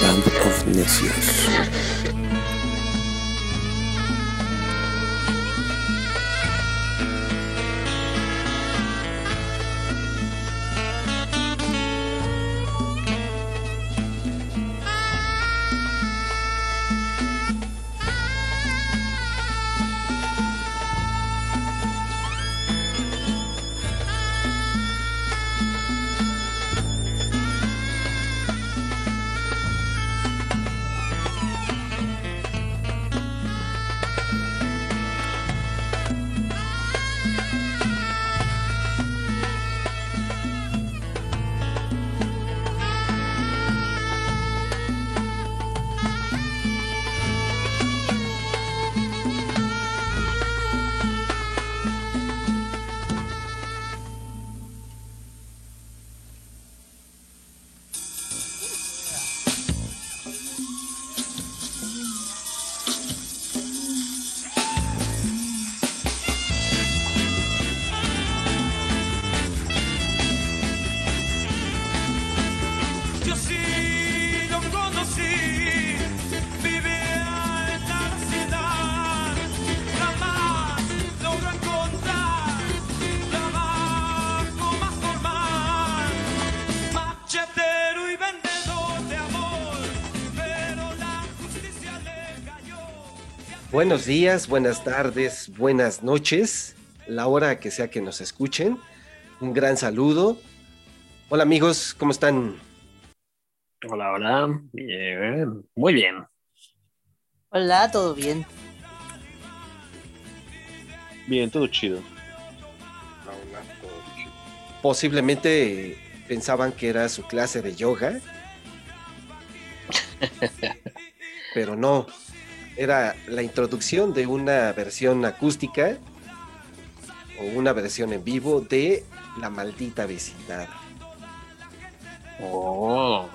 Band of Necios. Buenos días, buenas tardes, buenas noches, la hora que sea que nos escuchen. Un gran saludo. Hola amigos, ¿cómo están? Hola, hola. Bien, muy bien. Hola, ¿todo bien? Bien, todo chido. Posiblemente pensaban que era su clase de yoga, pero no. Era la introducción de una versión acústica o una versión en vivo de La maldita vecindad. Oh.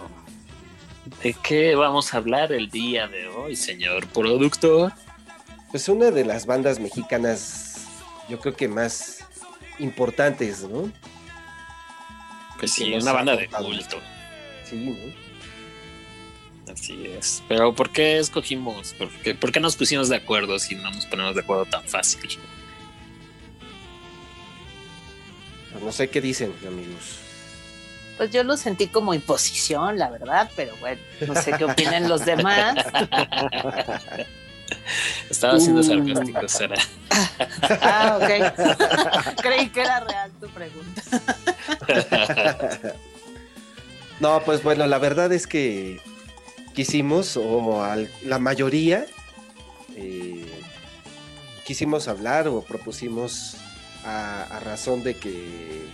¿De qué vamos a hablar el día de hoy, señor productor? Pues una de las bandas mexicanas, yo creo que más importantes, ¿no? Pues sí, una banda de culto. Sí, ¿no? Así es. Pero ¿por qué escogimos? ¿Por qué, por qué nos pusimos de acuerdo si no nos ponemos de acuerdo tan fácil? Pues no sé qué dicen, amigos. Pues yo lo sentí como imposición, la verdad, pero bueno, no sé qué opinan los demás. Estaba siendo Uh. sarcástico, Sara. Ah, ok. Creí que era real tu pregunta. No, pues bueno, la verdad es que quisimos, o al- la mayoría, eh, quisimos hablar o propusimos a, a razón de que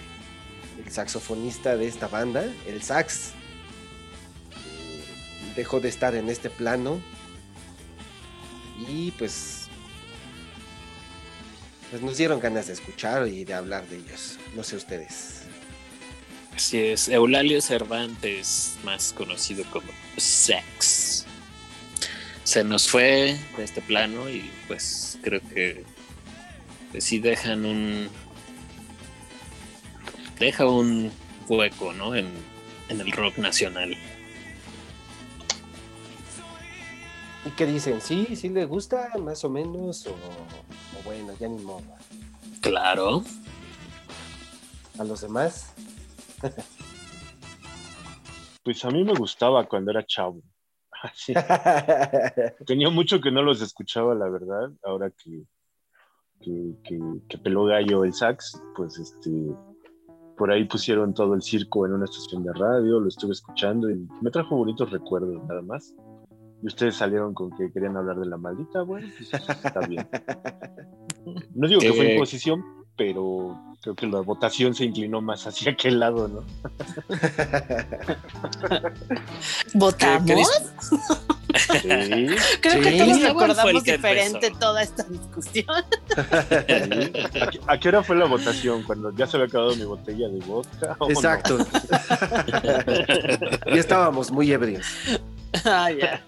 el saxofonista de esta banda, el sax, eh, dejó de estar en este plano y pues, pues nos dieron ganas de escuchar y de hablar de ellos. No sé ustedes. Así es, Eulalio Cervantes, más conocido como Sex. Se nos fue de este plano y pues creo que pues, sí dejan un. Deja un hueco, ¿no? En, en el rock nacional. ¿Y qué dicen? ¿Sí? ¿Sí le gusta más o menos? ¿O, o bueno, ya ni modo? Claro. ¿A los demás? Pues a mí me gustaba cuando era chavo. Así. Tenía mucho que no los escuchaba, la verdad. Ahora que, que, que, que peló gallo el sax, pues este, por ahí pusieron todo el circo en una estación de radio, lo estuve escuchando y me trajo bonitos recuerdos nada más. Y ustedes salieron con que querían hablar de la maldita, bueno, pues está bien. No digo que fue Eh, imposición, pero creo que la votación se inclinó más hacia aquel lado, ¿no? ¿Votamos? ¿Qué- qué Sí, Creo que Sí. todos Igual fue el recordamos que diferente empezó. toda esta discusión. sí. ¿A, qué, a qué hora fue la votación? ¿Cuando ya se había acabado mi botella de vodka? o no? Exacto. ya estábamos muy ebrios. Ah, ya.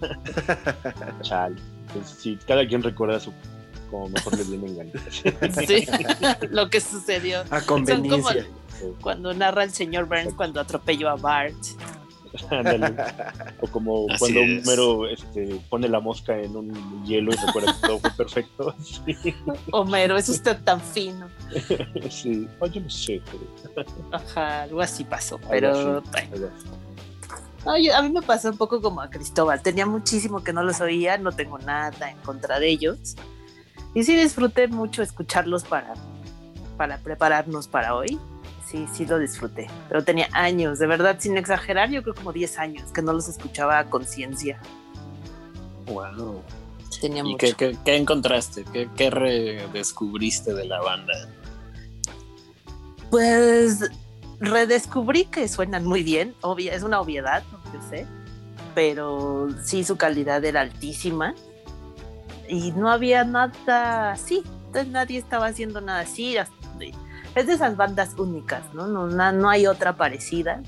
Chale. Pues sí, cada quien recuerda su como mejor le viene en gana. Sí, lo que sucedió. A Son como, conveniencia. Cuando narra el señor Burns cuando atropelló a Bart. Ándale. O como Así cuando es. Homero este, pone la mosca en un hielo y recuerda que todo fue perfecto. Sí, Homero, es usted tan fino. sí. Ay, yo no sé, pero Ajá, algo así pasó. algo Pero así, algo así. No, yo- a mí me pasó un poco como a Cristóbal. Tenía muchísimo que no los oía, no tengo nada en contra de ellos. Y sí disfruté mucho escucharlos para, para prepararnos para hoy. Sí, sí lo disfruté. Pero tenía años, de verdad, sin exagerar, yo creo como 10 años que no los escuchaba a conciencia. Wow. Tenía ¿Y mucho. qué, qué- qué encontraste? ¿Qué, qué redescubriste de la banda? Pues redescubrí que suenan muy bien, obvia, es una obviedad, yo sé, pero sí su calidad era altísima y no había nada así, entonces nadie estaba haciendo nada así. Es de esas bandas únicas, ¿no? No, na- no hay otra parecida.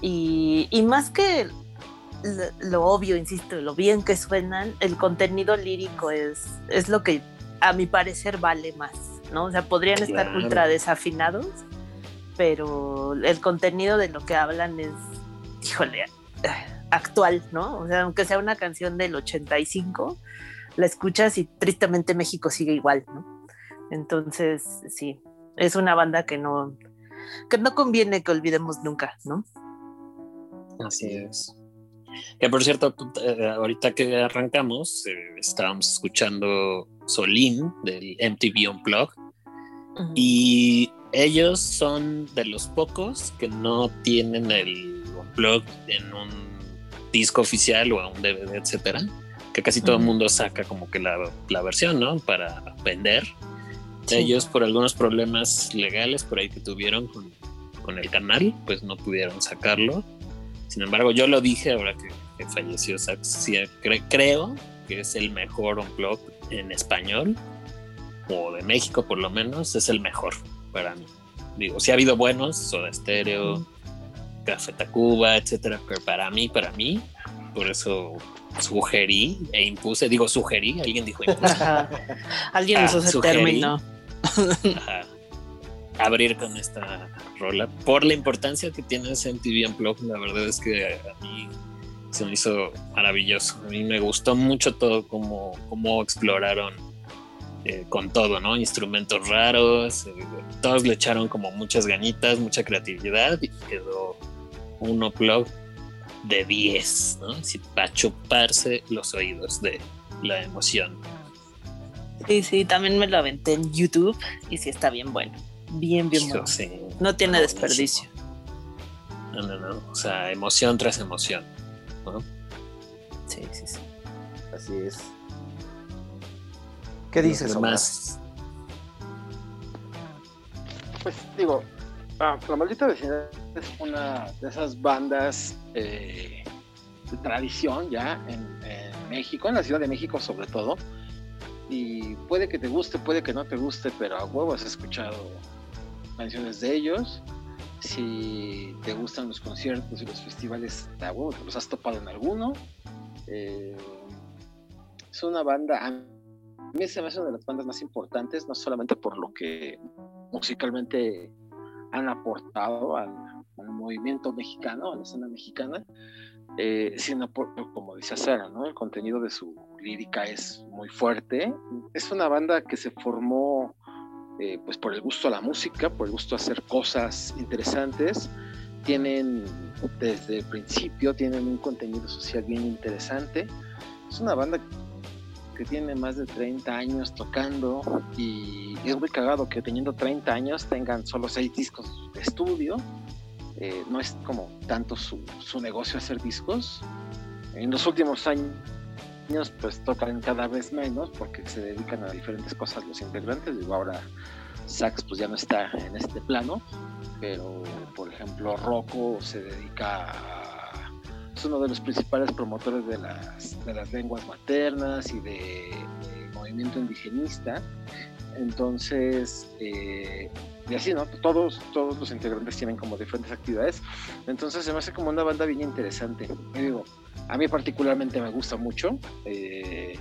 Y, y más que lo, lo obvio, insisto, lo bien que suenan, el contenido lírico es, es lo que a mi parecer vale más, ¿no? O sea, podrían estar Claro. ultra desafinados, pero el contenido de lo que hablan es, híjole, actual, ¿no? O sea, aunque sea una canción del 85, la escuchas y tristemente México sigue igual, ¿no? Entonces, sí, es una banda que no, que no conviene que olvidemos nunca, ¿no? Así es. Que por cierto, eh, ahorita que arrancamos, eh, estábamos escuchando Solín del MTV Unplugged y ellos son de los pocos que no tienen el Unplugged en un disco oficial o a un DVD, etcétera. Que casi todo el mundo saca como que la, la versión, ¿no? Para vender. Sí. Ellos, por algunos problemas legales por ahí que tuvieron con, con el canal, pues no pudieron sacarlo. Sin embargo, yo lo dije ahora que, que falleció Sax. sí, cre- creo que es el mejor unplug en español, o de México por lo menos, es el mejor para mí. Digo, sí ha habido buenos, Soda Stereo, Café Tacuba, etcétera, pero para mí, para mí, por eso sugerí e impuse, digo sugerí, alguien dijo impuse. Alguien Ah, usó ese sugerí. término. Abrir con esta rola por la importancia que tiene ese MTV Unplugged. La verdad es que a mí se me hizo maravilloso. A mí me gustó mucho todo cómo, cómo exploraron eh, con todo, ¿no? Instrumentos raros, eh, todos le echaron como muchas ganitas, mucha creatividad y quedó un Unplugged de 10, ¿no? Para chuparse los oídos de la emoción. Sí, sí, también me lo aventé en YouTube y sí está bien bueno. Bien, bien Hijo, bueno. sí. No tiene desperdicio. No, no, no. O sea, emoción tras emoción. ¿no? Sí, sí, sí. Así es. ¿Qué dices? Más. Pues digo, ah, La Maldita Vecindad es una de esas bandas eh, de tradición ya en, México, en la Ciudad de México sobre todo. Y puede que te guste, puede que no te guste, pero a huevo has escuchado canciones de ellos. Si te gustan los conciertos y los festivales, a huevo te los has topado en alguno. Eh, es una banda, a mí se me hace una de las bandas más importantes, no solamente por lo que musicalmente han aportado al, al movimiento mexicano, la escena mexicana, eh, sino por, como dice Sara, ¿no? el contenido de su lírica es muy fuerte. Es una banda que se formó eh, pues por el gusto a la música, por el gusto a hacer cosas interesantes. Tienen desde el principio, tienen un contenido social bien interesante. Es una banda que tiene más de 30 años tocando y es muy cagado que teniendo 30 años tengan solo 6 discos de estudio. Eh, no es como tanto su, su, negocio hacer discos. En los últimos años pues tocan cada vez menos porque se dedican a diferentes cosas los integrantes. Digo, ahora Sax pues ya no está en este plano, pero por ejemplo Rocco se dedica a es uno de los principales promotores de las, de las lenguas maternas y de, movimiento indigenista. Entonces, eh, y así, ¿no? Todos, todos los integrantes tienen como diferentes actividades. Entonces se me hace como una banda bien interesante. Y digo, a mí particularmente me gusta mucho. Eh,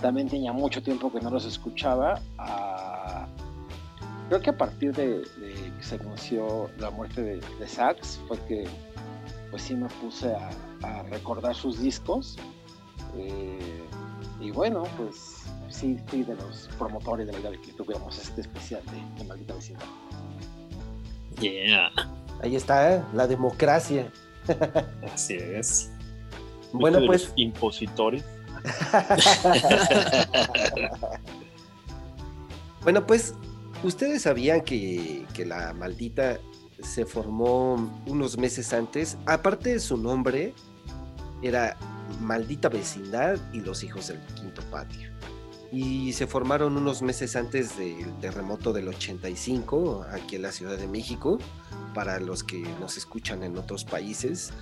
también tenía mucho tiempo que no los escuchaba. Ah, creo que a partir de, que se anunció la muerte de, de Sax fue que pues sí me puse a, a recordar sus discos. Eh, y bueno, pues sí fui de los promotores de la idea de que tuviéramos este especial de, de Maldita Vecindad. Yeah, Ahí está, ¿eh? la democracia. así es. Bueno, de pues los impositores. Bueno, pues ustedes sabían que, que la maldita se formó unos meses antes. Aparte de su nombre, era Maldita Vecindad y los Hijos del Quinto Patio. Y se formaron unos meses antes del terremoto del 85 aquí en la Ciudad de México. Para los que nos escuchan en otros países,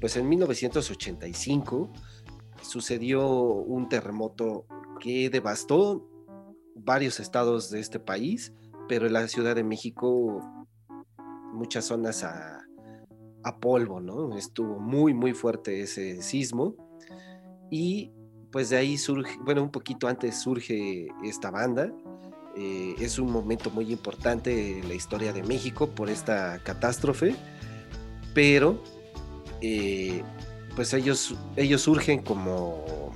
pues en 1985 sucedió un terremoto que devastó varios estados de este país, pero en la Ciudad de México muchas zonas a, a polvo, ¿no? Estuvo muy, muy fuerte ese sismo y pues de ahí surge, bueno, un poquito antes surge esta banda. Eh, es un momento muy importante en la historia de México por esta catástrofe, pero eh, pues ellos, ellos surgen como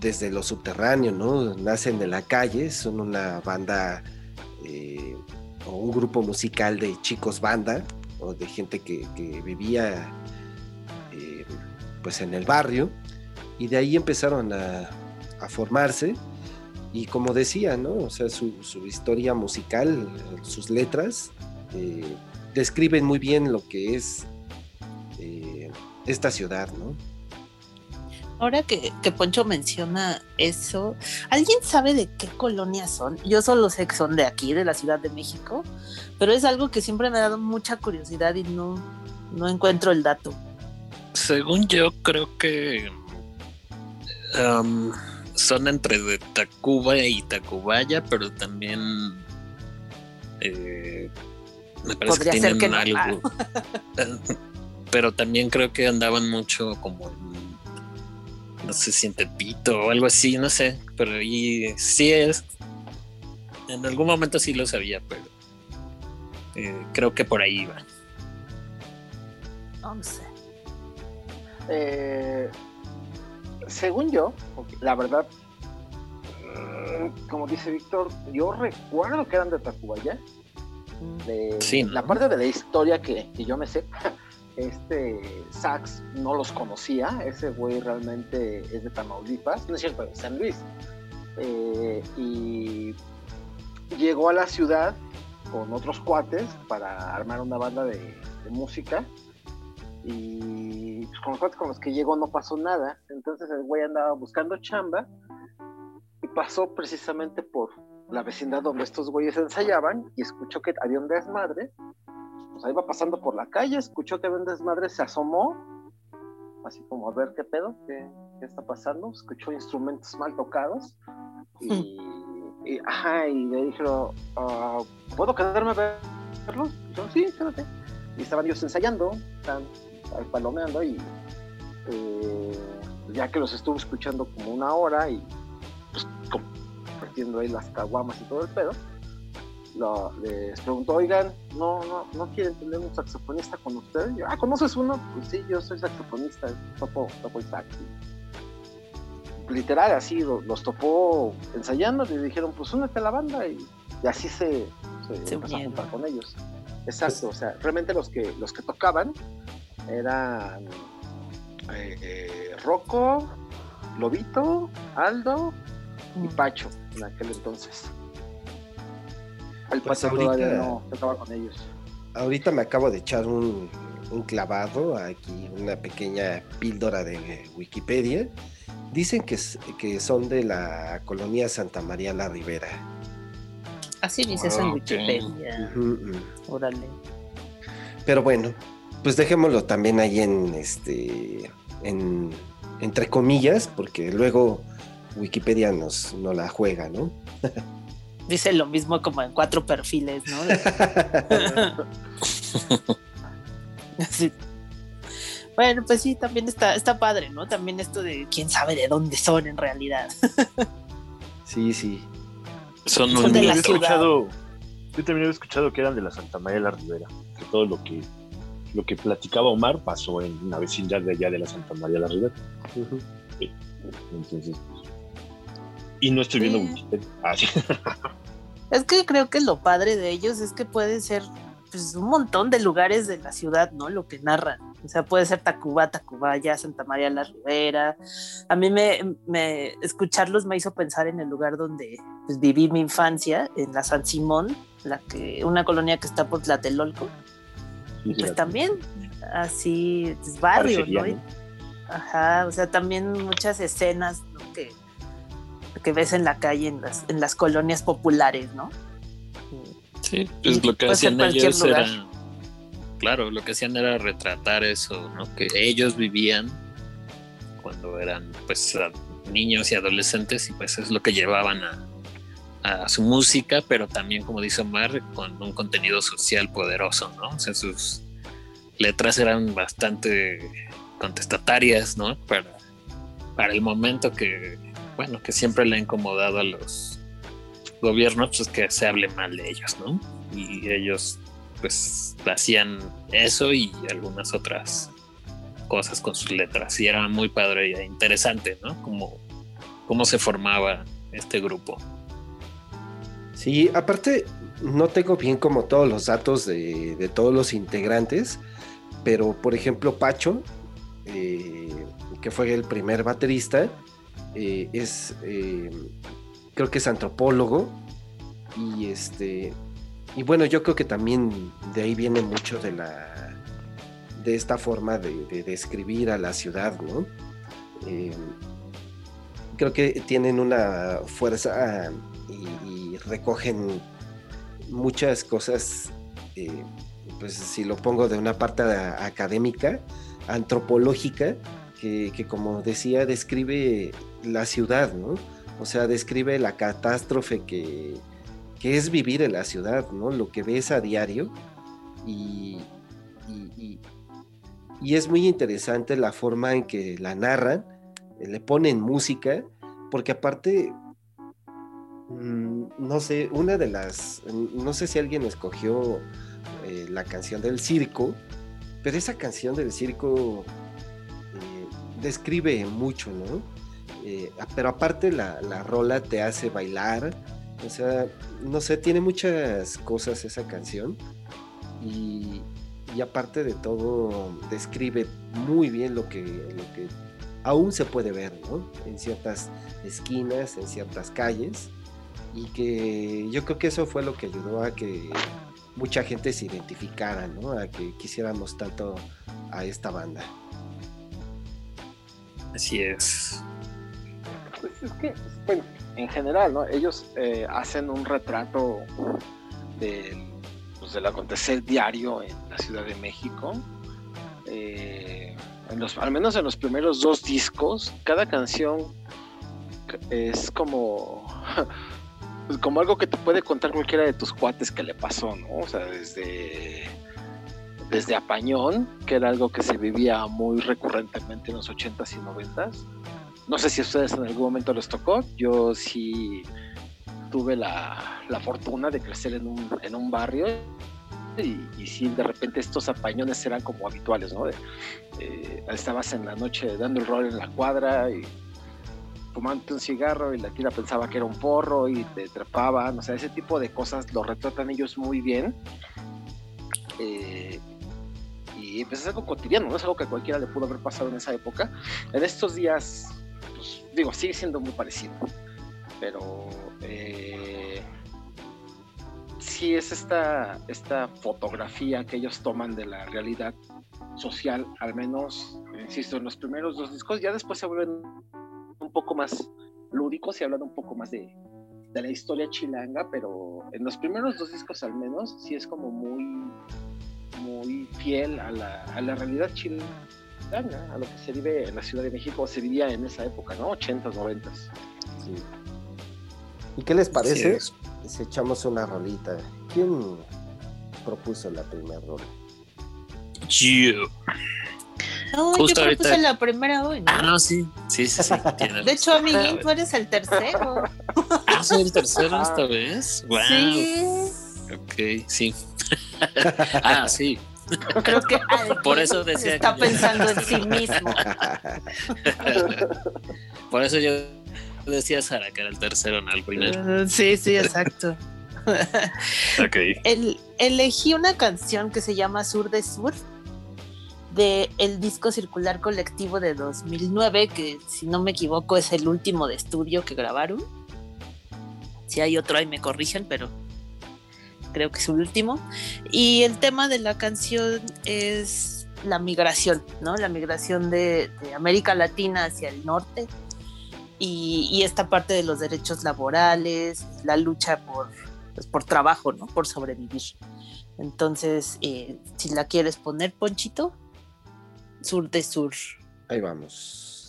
desde lo subterráneo, ¿no? Nacen de la calle, son una banda eh, o un grupo musical de chicos banda o de gente que, que vivía eh, pues en el barrio y de ahí empezaron a, a formarse y como decía, ¿no? O sea, su, su historia musical, sus letras, eh, describen muy bien lo que es eh, esta ciudad, ¿no? Ahora que, que Poncho menciona eso, ¿alguien sabe de qué colonias son? Yo solo sé que son de aquí, de la Ciudad de México, pero es algo que siempre me ha dado mucha curiosidad y no, no encuentro el dato. Según yo, creo que um, son entre de Tacuba y Tacubaya, pero también eh, me parece Podría que tienen que no. Ah. algo. pero también creo que andaban mucho como en, no sé si en Tepito o algo así, no sé, pero y sí es. En algún momento sí lo sabía, pero eh, creo que por ahí. No sé. Eh, según yo, la verdad, mm, como dice Víctor, yo recuerdo que eran de Tacubaya. De Sí, ¿no? La parte de la historia que, que yo me sé, este Sax no los conocía, ese güey realmente es de Tamaulipas, no es cierto, de San Luis. Eh, y llegó a la ciudad con otros cuates para armar una banda de, de música y pues, con los cuates con los que llegó no pasó nada. Entonces el güey andaba buscando chamba y pasó precisamente por la vecindad donde estos güeyes ensayaban y escuchó que había un desmadre. Pues ahí va pasando por la calle, escuchó que había un desmadre, se asomó, así como a ver qué pedo, qué, qué está pasando. Escuchó instrumentos mal tocados y, y, ajá, y le dijeron, "Ah, ¿puedo quedarme a verlos? Y yo, sí, quédate. Y estaban ellos ensayando, estaban ahí palomeando y eh, ya que los estuve escuchando como una hora y pues compartiendo ahí las caguamas y todo el pedo, lo- les preguntó, oigan, ¿no, no, ¿no quieren tener un saxofonista con ustedes? Yo, ah, ¿conoces uno? Pues sí, yo soy saxofonista, topo, topo el sax. Literal, así lo- los topó ensayando le dijeron, pues únete a la banda y, y así se, se, Se empezó a juntar con ellos. Exacto, o sea, realmente los que, los que tocaban eran eh, eh, Rocco, Lobito, Aldo y Pacho en aquel entonces. El Pues Pacho todavía no tocaba con ellos. Ahorita me acabo de echar un, un clavado, aquí una pequeña píldora de Wikipedia. Dicen que, que son de la colonia Santa María la Ribera. Así dice eso en Ah. Wikipedia. Ujú. Órale. Pero bueno, pues dejémoslo también ahí en este, en, entre comillas, porque luego Wikipedia nos, no la juega, ¿no? Dice lo mismo como en cuatro perfiles, ¿no? Así. Bueno, pues sí, también está, está padre, ¿no? También esto de quién sabe de dónde son en realidad. sí, sí. Son Son de Yo la ciudad. escuchado, Yo también había escuchado que eran de la Santa María de la Ribera, que todo lo que lo que platicaba Omar pasó en una vecindad de allá de la Santa María de la Ribera. Ujú. Entonces, pues, y no estoy viendo Sí. Wikipedia. Ah, sí. Es que creo que lo padre de ellos es que puede ser pues, un montón de lugares de la ciudad, ¿no? Lo que narran. O sea, puede ser Tacuba, Tacubaya, Santa María la Ribera. A mí me, me- escucharlos me hizo pensar en el lugar donde pues, viví mi infancia, en la San Simón, la que, una colonia que está por Tlatelolco. Sí, Pues también, así, es barrio, parecería, ¿no? Ajá, o sea, también muchas escenas ¿no? que, que ves en la calle, en las, en las colonias populares, ¿no? Sí, pues Y lo que hacían ellos lugar. era. Claro, lo que hacían era retratar eso, ¿no? Que ellos vivían cuando eran, pues, niños y adolescentes, y pues es lo que llevaban a, a su música, pero también, como dice Omar, con un contenido social poderoso, ¿no? O sea, sus letras eran bastante contestatarias, ¿no? Para, para el momento que, bueno, que siempre le ha incomodado a los gobiernos, pues que se hable mal de ellos, ¿no? Y ellos, pues, hacían eso y algunas otras cosas con sus letras. Y era muy padre e interesante, ¿no? Como cómo se formaba este grupo. Sí, aparte, no tengo bien como todos los datos de, todos los integrantes, pero por ejemplo, Pacho, eh, que fue el primer baterista, eh, es, eh, creo que es antropólogo, y este, y bueno, yo creo que también de ahí viene mucho de la, de esta forma de, de describir a la ciudad, ¿no? Creo que tienen una fuerza y recogen muchas cosas, eh, pues si lo pongo de una parte académica, antropológica, que, como decía, describe la ciudad, ¿no? O sea, describe la catástrofe que, que es vivir en la ciudad, ¿no? Lo que ves a diario y, y- y- es muy interesante la forma en que la narran, le ponen música, porque aparte, no sé, una de las, no sé si alguien escogió eh, la canción del circo, pero esa canción del circo eh, describe mucho, ¿no? Eh, pero aparte la, la rola te hace bailar, o sea, no sé, tiene muchas cosas esa canción y, y aparte de todo describe muy bien lo que, lo que aún se puede ver, ¿no? En ciertas esquinas, en ciertas calles y que yo creo que eso fue lo que ayudó a que mucha gente se identificara, ¿no? A que quisiéramos tanto a esta banda. Así es. Pues es que, bueno, en general, ¿no? Ellos eh, hacen un retrato del, pues, del acontecer diario en la Ciudad de México. Eh, en los, al menos en los primeros dos discos, cada canción es como, pues, como algo que te puede contar cualquiera de tus cuates que le pasó, ¿no? O sea, desde, desde Apañón, que era algo que se vivía muy recurrentemente en los 80s y 90s. No sé si a ustedes en algún momento les tocó. Yo sí tuve la, la fortuna de crecer en un, en un barrio y, y sí, de repente estos apañones eran como habituales, ¿no? Eh, estabas en la noche dando el rol en la cuadra y fumando un cigarro y la tira pensaba que era un porro y te trepaban, o sea, ese tipo de cosas lo retratan ellos muy bien. Eh, y pues es algo cotidiano, no es algo que cualquiera le pudo haber pasado en esa época. En estos días, pues digo, sigue siendo muy parecido, pero eh, sí es esta, esta fotografía que ellos toman de la realidad social, al menos, insisto, en los primeros dos discos, ya después se vuelven un poco más lúdicos y hablan un poco más de, de la historia chilanga, pero en los primeros dos discos al menos sí es como muy, muy fiel a la, a la realidad chilanga, a lo que se vive en la Ciudad de México, se vivía en esa época, ¿no? 80s, 90s. Sí. ¿Y qué les parece? Si echamos una rolita. ¿Quién propuso la primera rola? You. No, Justo yo ahorita- propuse la primera hoy, ¿no? Ah, no, sí. Sí, sí, sí. De hecho, amiguín, tú eres el tercero. Ah, soy el tercero esta vez. Wow. Sí. ok, sí. ah, sí. Creo que Por eso decía está que yo- pensando en sí mismo. Por eso yo decía Sara que era el tercero en el primer. Uh, Sí, sí, exacto. Ok. El- elegí una canción que se llama Sur de Sur de el disco circular colectivo de 2009 que si no me equivoco es el último de estudio que grabaron si hay otro ahí me corrigen pero creo que es el último y el tema de la canción es la migración no la migración de, América Latina hacia el norte y, y esta parte de los derechos laborales la lucha por pues, por trabajo, ¿no? Por sobrevivir. Entonces, eh, si la quieres poner, Ponchito, sur de sur. Ahí vamos.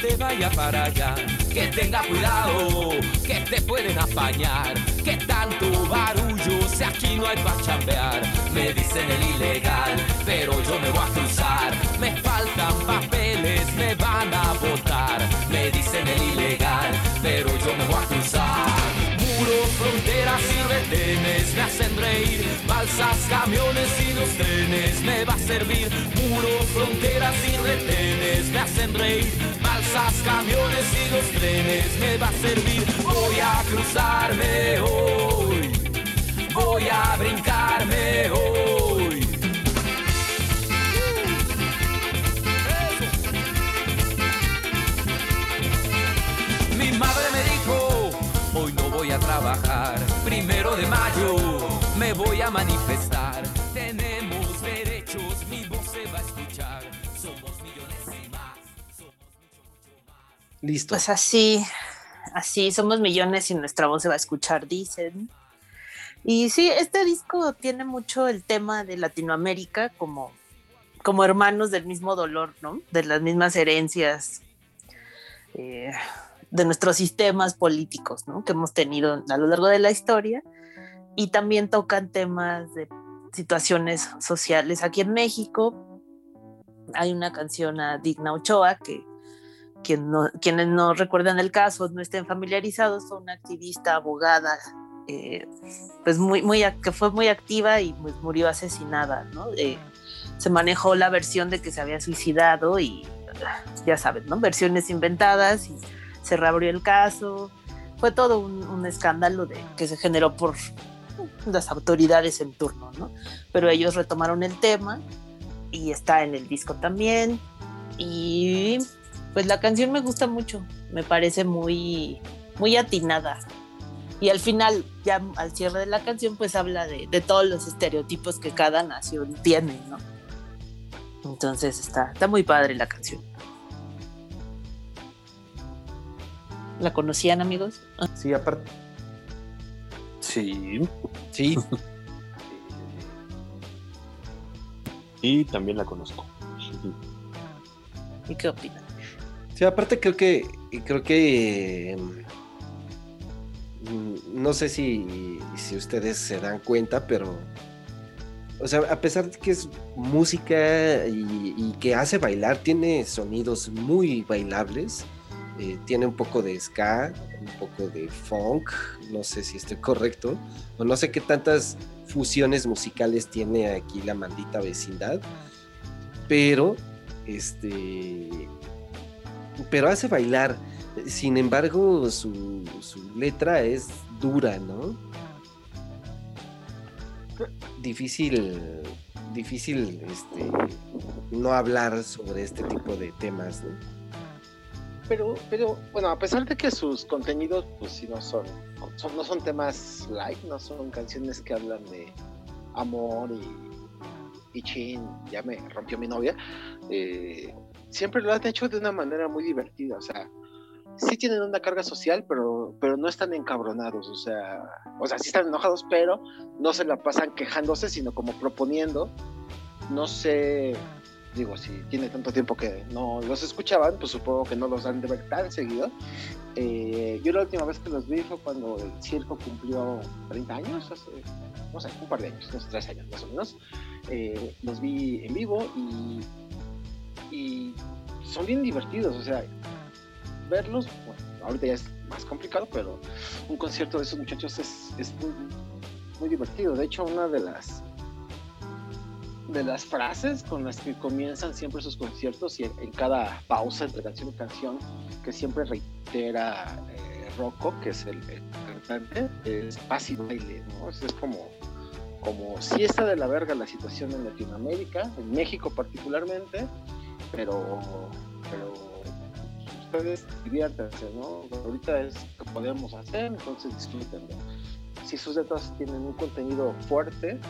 Te vayas para allá, que tenga cuidado, que te pueden apañar, que tanto barullo, si aquí no hay para chambear. Me dicen el ilegal, pero yo me voy a cruzar, me faltan papeles, me van a votar. Me dicen el ilegal, pero yo me voy a cruzar. Fronteras y retenes me hacen reír. Balsas, camiones y los trenes me va a servir. Muros, fronteras y retenes me hacen reír. Balsas, camiones y los trenes me va a servir. Voy a cruzarme hoy. Voy a brincarme hoy. Mi madre me dijo, hoy no voy a trabajar. Primero de mayo me voy a manifestar. Tenemos derechos, mi voz se va a escuchar. Somos millones y más. Somos mucho, mucho más. Listo. Pues así, así, somos millones y nuestra voz se va a escuchar, dicen. Y sí, este disco tiene mucho el tema de Latinoamérica como, como hermanos del mismo dolor, ¿no? De las mismas herencias, eh, de nuestros sistemas políticos, ¿no? Que hemos tenido a lo largo de la historia. Y también tocan temas de situaciones sociales. Aquí en México hay una canción a Digna Ochoa que quien no- quienes no recuerdan el caso, no estén familiarizados, fue una activista, abogada, eh, pues muy, muy, que fue muy activa y pues murió asesinada, ¿no? Eh, se manejó la versión de que se había suicidado y ya sabes, ¿no? Versiones inventadas y se reabrió el caso. Fue todo un, un escándalo de, que se generó por las autoridades en turno, ¿no? Pero ellos retomaron el tema y está en el disco también. Y pues la canción me gusta mucho, me parece muy, muy atinada. Y al final, ya al cierre de la canción, pues habla de, de todos los estereotipos que cada nación tiene, ¿no? Entonces está, está muy padre la canción. ¿La conocían, amigos? Ah, Sí, aparte. Sí. Sí. Y también la conozco. ¿Y qué opinan? Sí, aparte creo que creo que mm, no sé si, si ustedes se dan cuenta, pero o sea, a pesar de que es música y, y que hace bailar, tiene sonidos muy bailables. Eh, tiene un poco de ska, un poco de funk, no sé si estoy correcto, o no sé qué tantas fusiones musicales tiene aquí la maldita vecindad, pero este pero hace bailar. Sin embargo, su, letra es dura, ¿no? Difícil, difícil este, no hablar sobre este tipo de temas, ¿no? Pero, pero, bueno, a pesar de que sus contenidos, pues sí, no son, no son temas light, no son canciones que hablan de amor y, y chin, ya me rompió mi novia, eh, siempre lo han hecho de una manera muy divertida, o sea, sí tienen una carga social, pero, pero no están encabronados, o sea, o sea, sí están enojados, pero no se la pasan quejándose, sino como proponiendo. No sé, digo, si tiene tanto tiempo que no los escuchaban, pues supongo que no los han de ver tan seguido. Eh, yo la última vez que los vi fue cuando el circo cumplió 30 años, hace, no sé, un par de años, unos tres años más o menos. Eh, los vi en vivo y, y son bien divertidos, o sea, verlos, bueno, ahorita ya es más complicado, pero un concierto de esos muchachos es, es muy, muy divertido. De hecho, una de las de las frases con las que comienzan siempre sus conciertos y en, cada pausa entre canción y canción que siempre reitera eh, Rocco, que es el, cantante, es paz y baile, ¿no? Es, es como, como si está de la verga la situación en Latinoamérica, en México particularmente, pero, pero ustedes diviértanse, ¿no? Ahorita es lo que podemos hacer, entonces disfrútenlo. Si sus letras tienen un contenido fuerte,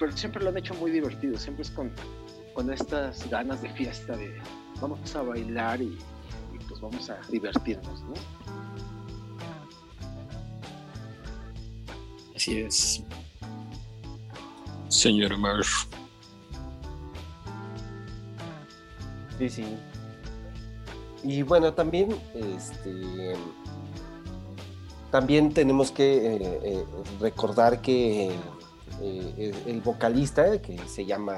pero siempre lo han hecho muy divertido, siempre es con, con estas ganas de fiesta, de vamos a bailar y, y pues vamos a divertirnos, ¿no? Así es. Señor Murph. Sí, sí. Y bueno, también, este, también tenemos que eh, eh, recordar que eh, el, vocalista, que se llama,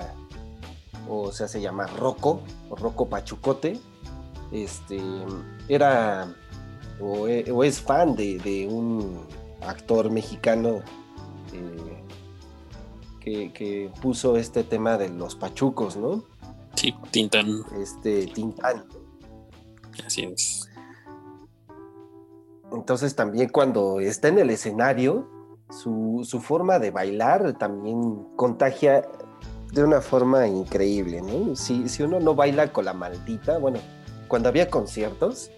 o sea, se llama Rocco, o Rocco Pachucote, este, era, o, e- o es fan de, de un actor mexicano que, que puso este tema de los pachucos, ¿no? Sí, Tintán. Este Tintán. Así es. Entonces también cuando está en el escenario, su, su forma de bailar también contagia de una forma increíble, ¿no? Si, si uno no baila con la maldita, bueno, cuando había conciertos,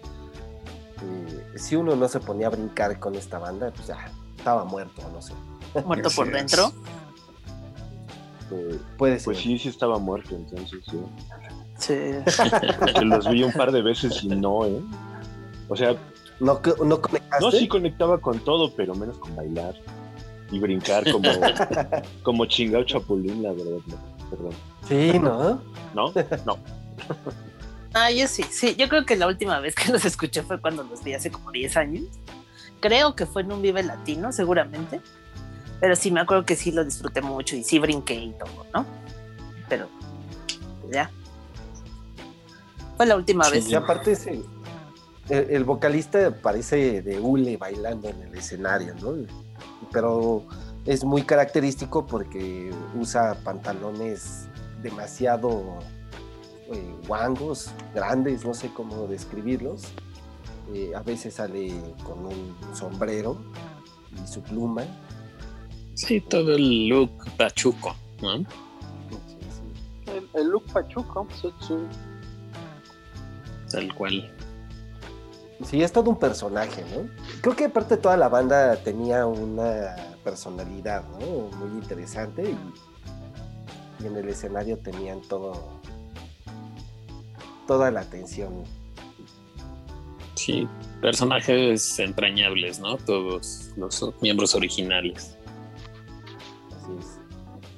eh, si uno no se ponía a brincar con esta banda, pues ya estaba muerto, no sé. Muerto por dentro. Eh, puede ser. Pues sí, sí estaba muerto, entonces sí. Sí. Los vi un par de veces y no, ¿eh? O sea, ¿No, no conectaste? no, sí conectaba con todo, pero menos con bailar y brincar como, como chingado chapulín, la verdad. No, perdón. Sí, ¿no? ¿No? No. Ah, yo sí, sí. Yo creo que la última vez que los escuché fue cuando los vi hace como 10 años. Creo que fue en un Vive Latino, seguramente. Pero sí me acuerdo que sí lo disfruté mucho y sí brinqué y todo, ¿no? Pero pues ya. Fue la última Sí. vez. Y aparte ese, el, el vocalista parece de hule bailando en el escenario, ¿no? Pero es muy característico porque usa pantalones demasiado eh, guangos, grandes, no sé cómo describirlos. Eh, a veces sale con un sombrero y su pluma. Sí, todo el look pachuco, ¿no? Sí, sí. El, el look pachuco, su- su- Tal cual. Sí, es todo un personaje, ¿no? Creo que aparte toda la banda tenía una personalidad, ¿no? Muy interesante y, y en el escenario tenían todo, toda la atención. Sí, personajes entrañables, ¿no? Todos los miembros originales. Así es.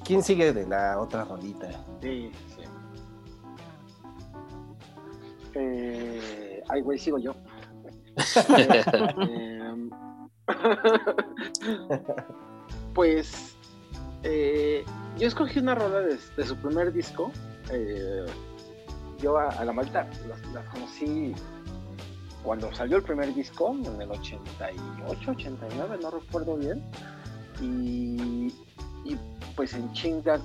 ¿Quién sigue de la otra rolita? Sí, sí. Eh, ay, güey, sigo yo. Eh, pues eh, yo escogí una rola de, su primer disco. Eh, yo a, la Malta la, conocí cuando salió el primer disco, en el 88, 89, no recuerdo bien. Y, pues en chinga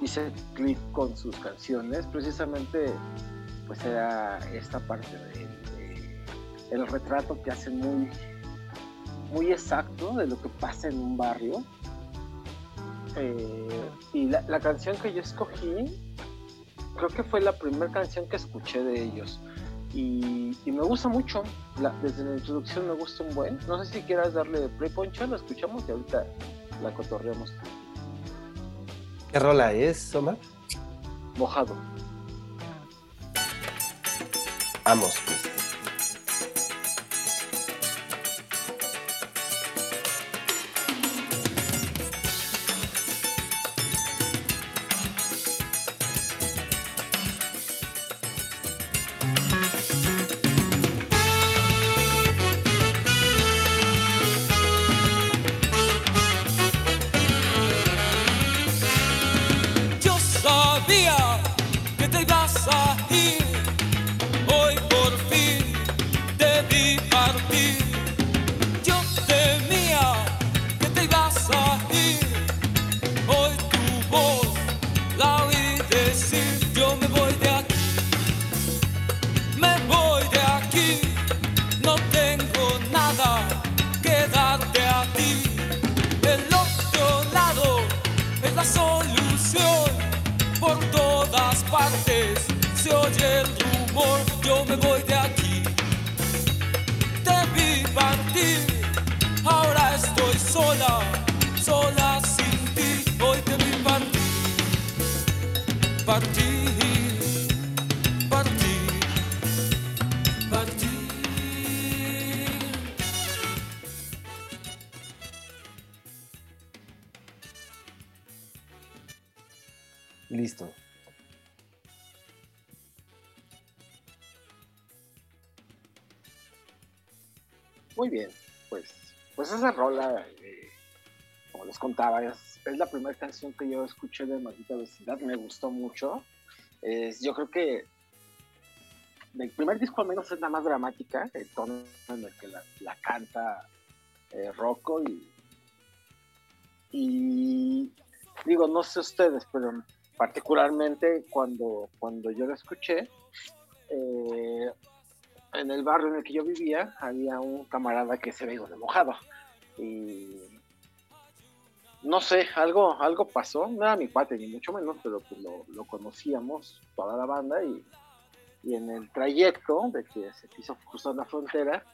hice clic con sus canciones, precisamente pues era esta parte de- el retrato que hacen muy muy exacto de lo que pasa en un barrio. Eh, y la, la canción que yo escogí creo que fue la primera canción que escuché de ellos. Y, y me gusta mucho. La- desde la introducción me gusta un buen. No sé si quieras darle play poncho la escuchamos y ahorita la cotorreamos. ¿Qué rola es, Omar? mojado. Vamos, pues. Contaba, es, la primera canción que yo escuché de Maldita Vecindad, me gustó mucho. Yo creo que del primer disco al menos es la más dramática, el tono en el que la, canta eh, Rocco y, y digo, no sé ustedes, pero particularmente cuando, cuando yo la escuché, eh, en el barrio en el que yo vivía había un camarada que se veía de mojado. Y no sé, algo, algo pasó, no era mi cuate ni mucho menos, pero pues lo, conocíamos toda la banda y, en el trayecto de que se quiso cruzar la frontera,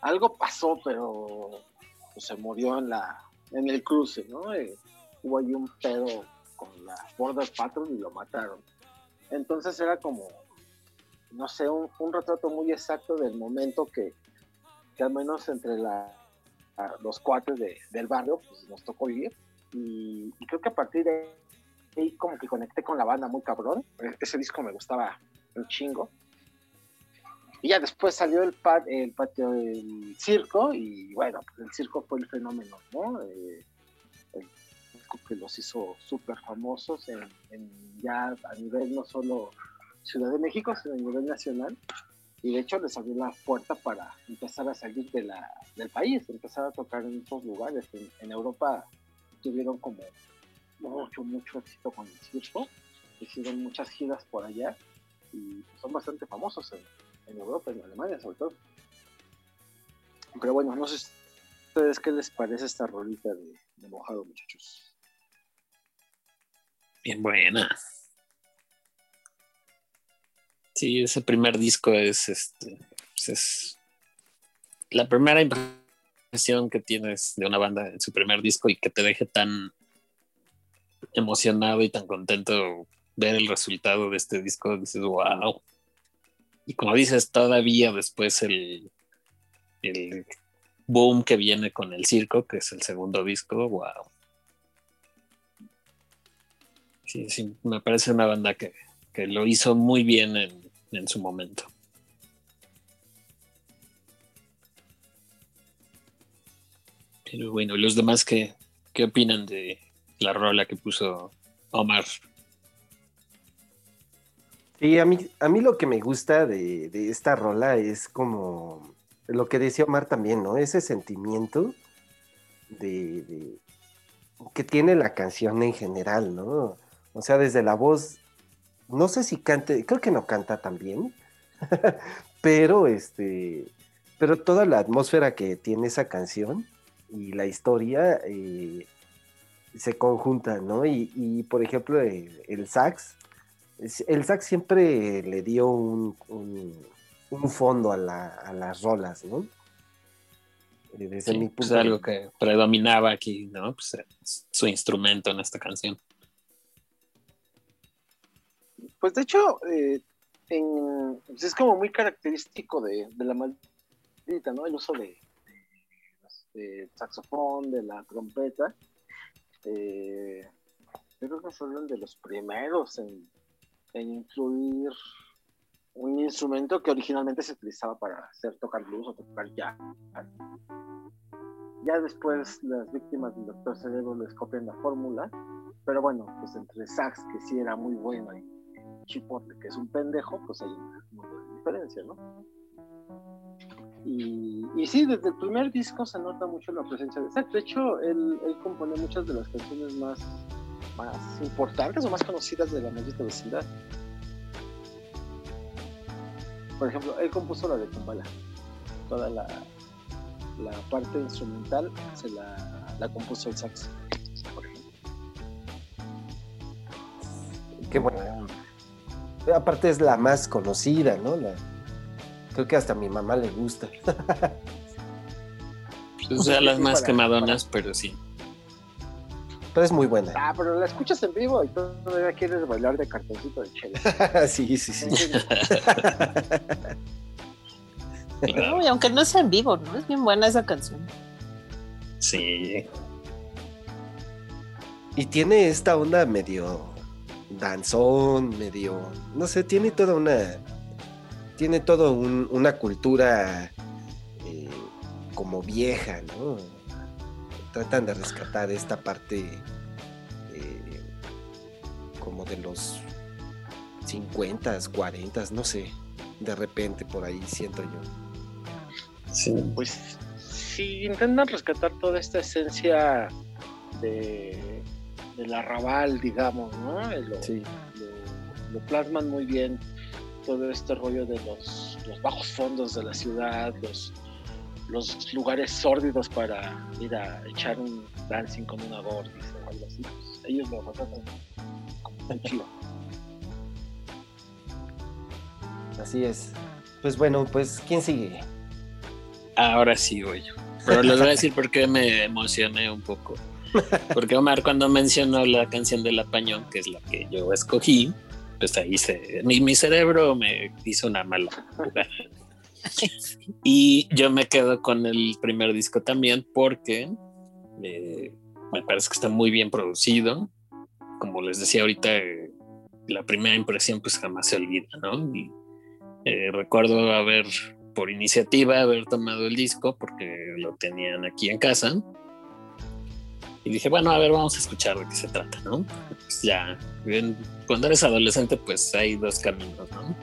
algo pasó, pero pues, se murió en la en el cruce, ¿no? Eh, hubo ahí un pedo con la Border Patrol y lo mataron. Entonces era como, no sé, un, un retrato muy exacto del momento que, que al menos entre la, los cuates de, del barrio pues, nos tocó vivir. Y, creo que a partir de ahí como que conecté con la banda muy cabrón. E- Ese disco me gustaba un chingo. Y ya después salió el, pa- el patio del circo y bueno, pues el circo fue el fenómeno, ¿no? Eh, el disco que los hizo súper famosos en, en ya a nivel no solo Ciudad de México, sino a nivel nacional. Y de hecho les abrió la puerta para empezar a salir del país, empezar a tocar en otros lugares. En, Europa tuvieron como mucho, mucho éxito con el circo. Hicieron muchas giras por allá y son bastante famosos en, en Europa, en Alemania sobre todo. Pero bueno, no sé ustedes qué les parece esta rolita de, de mojado, muchachos. Bien buena. Sí, ese primer disco es este. pues es la primera impresión que tienes de una banda en su primer disco y que te deje tan emocionado y tan contento ver el resultado de este disco. Dices, wow. Y como dices, todavía después el, el boom que viene con el circo, que es el segundo disco, wow. Sí, sí, me parece una banda que, que lo hizo muy bien en, en su momento. Pero bueno, los demás, ¿qué, qué opinan de la rola que puso Omar? Sí, a mí, a mí lo que me gusta de, de esta rola es como lo que decía Omar también, ¿no? Ese sentimiento de, de- que tiene la canción en general, ¿no? O sea, desde la voz, no sé si cante, creo que no canta tan bien, pero este, pero toda la atmósfera que tiene esa canción y la historia eh, se conjuntan, ¿no? Y, y, por ejemplo, el, el sax, el sax siempre le dio un, un- un fondo a, la- a las rolas, ¿no? Eh, Desde Sí, mi pues punto de algo que predominaba aquí, ¿no? Pues es su instrumento en esta canción. Pues de hecho, eh, pues es como muy característico de, la maldita, ¿no? El uso de, saxofón, de la trompeta. Eh, creo que fueron de los primeros en, en incluir un instrumento que originalmente se utilizaba para hacer tocar blues o tocar jazz. Ya después las víctimas del Doctor Cerebro les copian la fórmula, pero bueno, pues entre sax, que sí era muy bueno, y Chipotle, que es un pendejo, pues hay una diferencia, ¿no? Y, y sí, desde el primer disco se nota mucho la presencia de Sax. De hecho, él, él compone muchas de las canciones más, más importantes o más conocidas de la maldita vecindad. Por ejemplo, él compuso la de Kumbala. Toda la, parte instrumental se la, compuso el sax. Qué bueno. Aparte es la más conocida, ¿no? La- creo que hasta a mi mamá le gusta. O sea, las Sí, más para- quemadonas, pero sí. Pero es muy buena. Ah, pero la escuchas en vivo y todavía quieres bailar de cartoncito de chela. sí, sí, sí. No, y aunque no sea en vivo, ¿no? Es bien buena esa canción. sí. Y tiene esta onda medio danzón, medio, no sé, tiene toda una, tiene toda un- una cultura eh, como vieja, ¿no? Tratan de rescatar esta parte eh, como de los 50, 40, no sé, de repente por ahí siento yo. sí. Pues sí, intentan rescatar toda esta esencia de, del arrabal, digamos, ¿no? Lo, Sí. lo- lo plasman muy bien todo este rollo de los, los bajos fondos de la ciudad, los, los lugares sórdidos para ir a echar un dancing con una gordis o algo así. Pues, ellos lo retratan como chido. Así es. Pues bueno, pues ¿quién sigue? Ahora sí voy yo. Pero les voy a decir por qué me emocioné un poco. Porque Omar cuando mencionó la canción del Apañón, que es la que yo escogí, pues ahí se, mi, mi cerebro me hizo una mala jugada. Y yo me quedo con el primer disco también porque eh, me parece que está muy bien producido. Como les decía ahorita, eh, la primera impresión pues jamás se olvida, ¿no? Y eh, recuerdo haber, por iniciativa, haber tomado el disco porque lo tenían aquí en casa. Dije, bueno, a ver, vamos a escuchar de qué se trata, ¿no? Pues ya, bien, cuando eres adolescente, pues hay dos caminos, ¿no?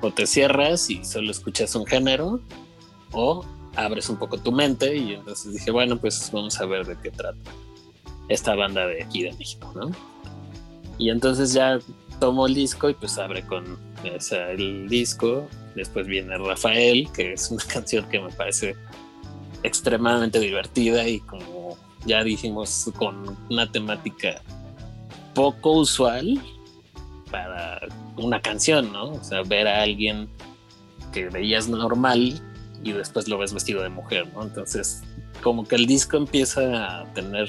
O te cierras y solo escuchas un género, o abres un poco tu mente y entonces dije, bueno, pues vamos a ver de qué trata esta banda de aquí de México, ¿no? Y entonces ya tomo el disco y pues abre con o sea, el disco, después viene Rafael, que es una canción que me parece extremadamente divertida y como ya dijimos, con una temática poco usual para una canción, ¿no? O sea, ver a alguien que veías normal y después lo ves vestido de mujer, ¿no? Entonces, como que el disco empieza a tener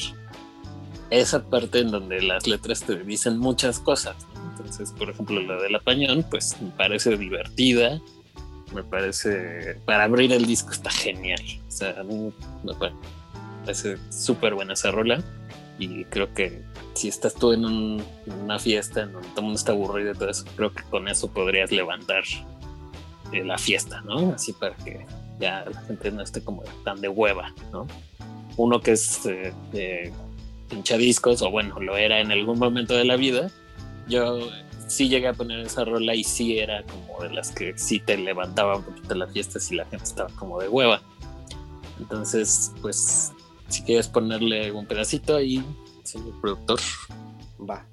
esa parte en donde las letras te dicen muchas cosas, ¿no? Entonces, por ejemplo, la del apañón, pues me parece divertida, me parece, para abrir el disco está genial, o sea, a me parece súper buena esa rola y creo que si estás tú en, un- en una fiesta en donde todo el mundo está aburrido y todo eso, creo que con eso podrías levantar eh, la fiesta, ¿no? Así para que ya la gente no esté como tan de hueva, ¿no? Uno que es eh, eh, o bueno, lo era en algún momento de la vida, yo sí llegué a poner esa rola y sí era como de las que sí te levantaba un poquito la fiesta si la gente estaba como de hueva. Entonces, pues, si quieres ponerle un pedacito ahí, señor productor. Va.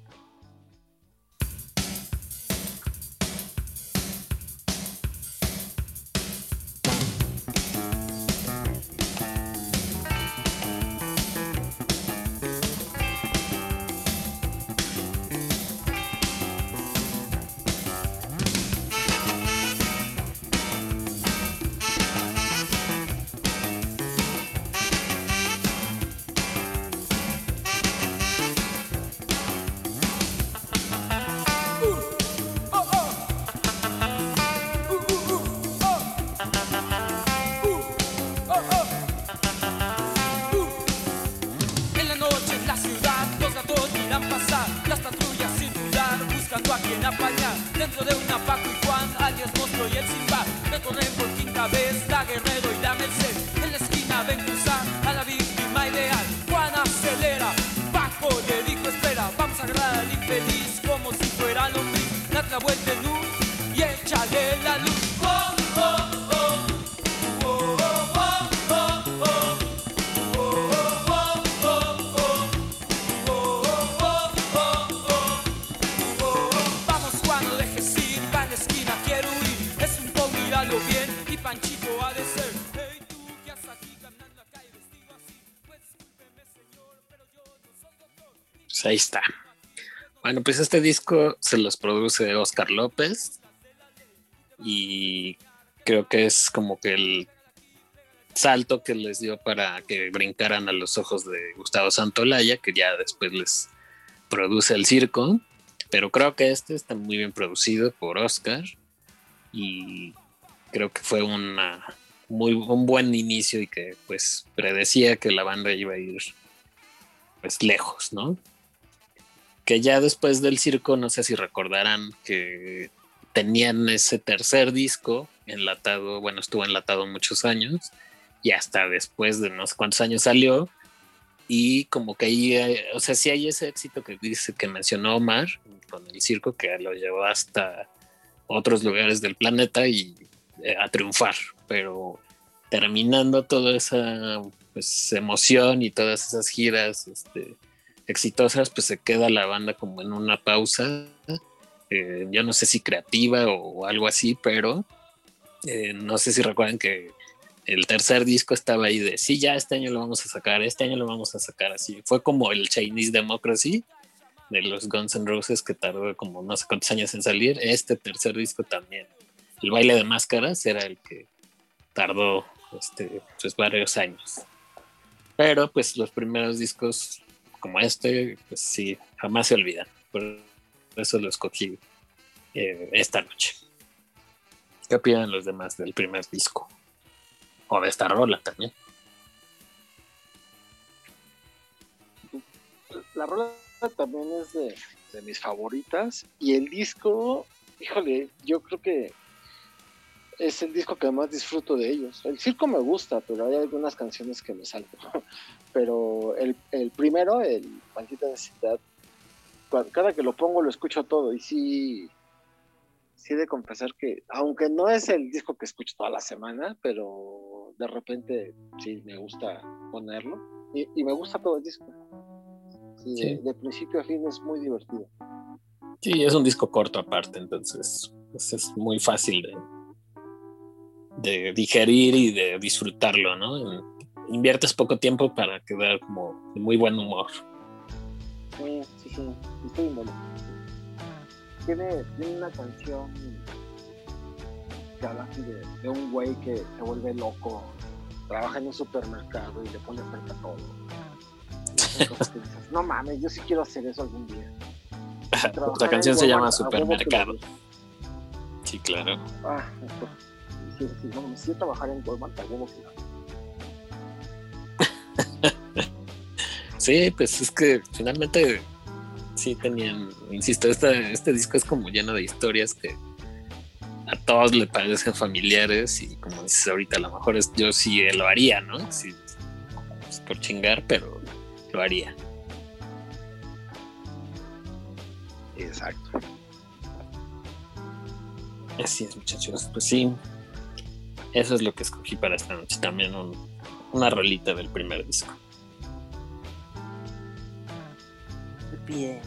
Pues este disco se los produce Oscar López y creo que es como que el salto que les dio para que brincaran a los ojos de Gustavo Santolaya, que ya después les produce el circo, pero creo que este está muy bien producido por Oscar y creo que fue una muy un buen inicio y que pues predecía que la banda iba a ir pues lejos, ¿no? Que ya después del circo, no sé si recordarán que tenían ese tercer disco enlatado, bueno, estuvo enlatado muchos años y hasta después de no sé cuántos años salió. Y como que ahí, eh, o sea, sí hay ese éxito que dice que mencionó Omar con el circo que lo llevó hasta otros lugares del planeta y eh, a triunfar, pero terminando toda esa pues, emoción y todas esas giras este, exitosas, pues se queda la banda como en una pausa, eh, yo no sé si creativa o, algo así, pero no sé si recuerdan que el tercer disco estaba ahí de, sí, ya este año lo vamos a sacar, este año lo vamos a sacar así. Fue como el Chinese Democracy de los Guns N' Roses que tardó como no sé cuántos años en salir. Este tercer disco también. El baile de máscaras era el que tardó este, pues, varios años. Pero pues los primeros discos como este, pues sí, jamás se olvidan. Por eso lo escogí eh, esta noche. ¿Qué opinan los demás del primer disco? O de esta rola también. La rola también es de, mis favoritas. Y el disco, híjole, yo creo que es el disco que más disfruto de ellos. El circo me gusta, pero hay algunas canciones que me salto. Pero el, el primero, el Maldita Necesidad, cada que lo pongo lo escucho todo. Y sí, sí de confesar que, aunque no es el disco que escucho toda la semana, pero de repente sí me gusta ponerlo y, me gusta todo el disco. De, principio a fin es muy divertido. Sí, es un disco corto aparte, entonces pues, es muy fácil de, de digerir y de disfrutarlo, ¿no? Inviertes poco tiempo para quedar como de muy buen humor. Sí, sí, sí, estoy. Tiene, tiene una canción que habla así de, un güey que se vuelve loco, trabaja en un supermercado y le pone oferta a todo. no mames, yo sí quiero hacer eso algún día. La canción se llama Supermercado. Sí, claro. Ah, sí, sí, no, me siento trabajar en Walmart a huevo que Sí, pues es que finalmente sí tenían, insisto, este, este disco es como lleno de historias que a todos le parecen familiares y como dices ahorita, a lo mejor es, yo sí lo haría, ¿no? Sí, pues, por chingar, pero lo haría. Exacto. Así es, muchachos. Pues sí, eso es lo que escogí para esta noche. También una rolita del primer disco. Bien.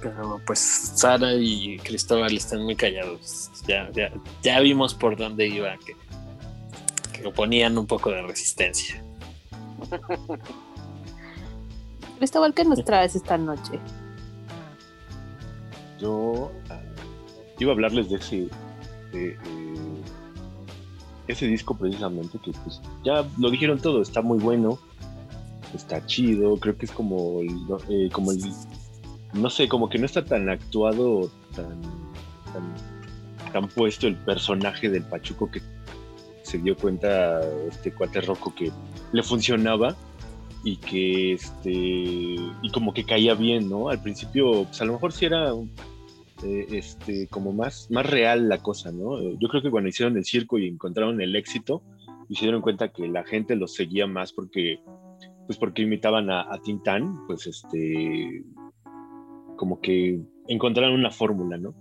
Pero pues Sara y Cristóbal están muy callados. Ya, ya, ya vimos por dónde iba, que, que oponían un poco de resistencia. Cristóbal, ¿qué nos traes esta noche? Yo ah, iba a hablarles de ese, de, ese disco precisamente, que pues ya lo dijeron todo, está muy bueno, está chido, creo que es como eh, como el no sé, como que no está tan actuado, tan, tan, puesto el personaje del Pachuco que se dio cuenta este cuate roco que le funcionaba y que este y como que caía bien, ¿no? Al principio, pues a lo mejor sí era eh, este como más, más real la cosa, ¿no? Yo creo que cuando hicieron el circo y encontraron el éxito, y se dieron cuenta que la gente los seguía más porque pues porque imitaban a, a Tintán, pues este como que encontraron una fórmula, ¿no?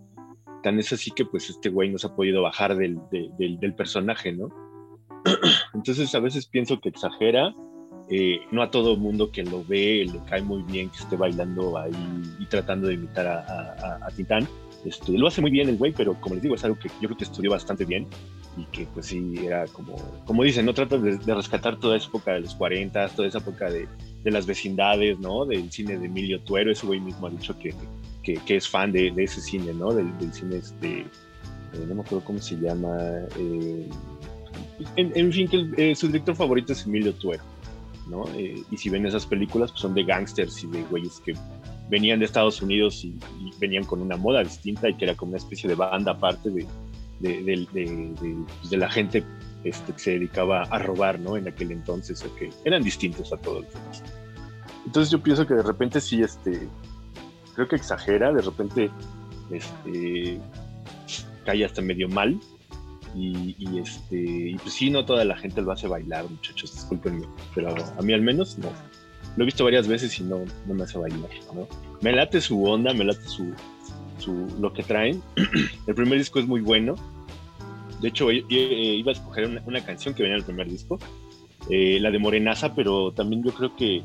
Tan es así que pues este güey no se ha podido bajar del, del, personaje, ¿no? Entonces a veces pienso que exagera, eh, no a todo mundo que lo ve le cae muy bien que esté bailando ahí y tratando de imitar a, a, Titán. Este, lo hace muy bien el güey, pero como les digo, es algo que yo creo que estudió bastante bien y que pues sí era como, como dicen, no trata de, rescatar toda esa época de los 40, toda esa época de, de las vecindades, ¿no? Del cine de Emilio Tuero, ese güey mismo ha dicho que, que, que es fan de, de, ese cine, ¿no? Del, del cine este, eh, no me acuerdo cómo se llama. Eh, en, en, fin, que el, eh, su director favorito es Emilio Tuero, ¿no? Eh, y si ven esas películas, pues son de gangsters y de güeyes que venían de Estados Unidos y, venían con una moda distinta y que era como una especie de banda aparte de, de pues la gente este, que se dedicaba a robar, ¿no? En aquel entonces, o que eran distintos a todos los demás. Entonces yo pienso que de repente sí, este, creo que exagera, de repente, este, cae hasta medio mal. Y, este, pues sí, no toda la gente lo hace bailar, muchachos, discúlpenme, pero a mí al menos no. Lo he visto varias veces y no, no me hace bailar. Me late su onda, me late su, su, lo que traen. El primer disco es muy bueno. De hecho, yo, iba a escoger una, una, canción que venía en el primer disco, eh, la de Morenaza, pero también yo creo que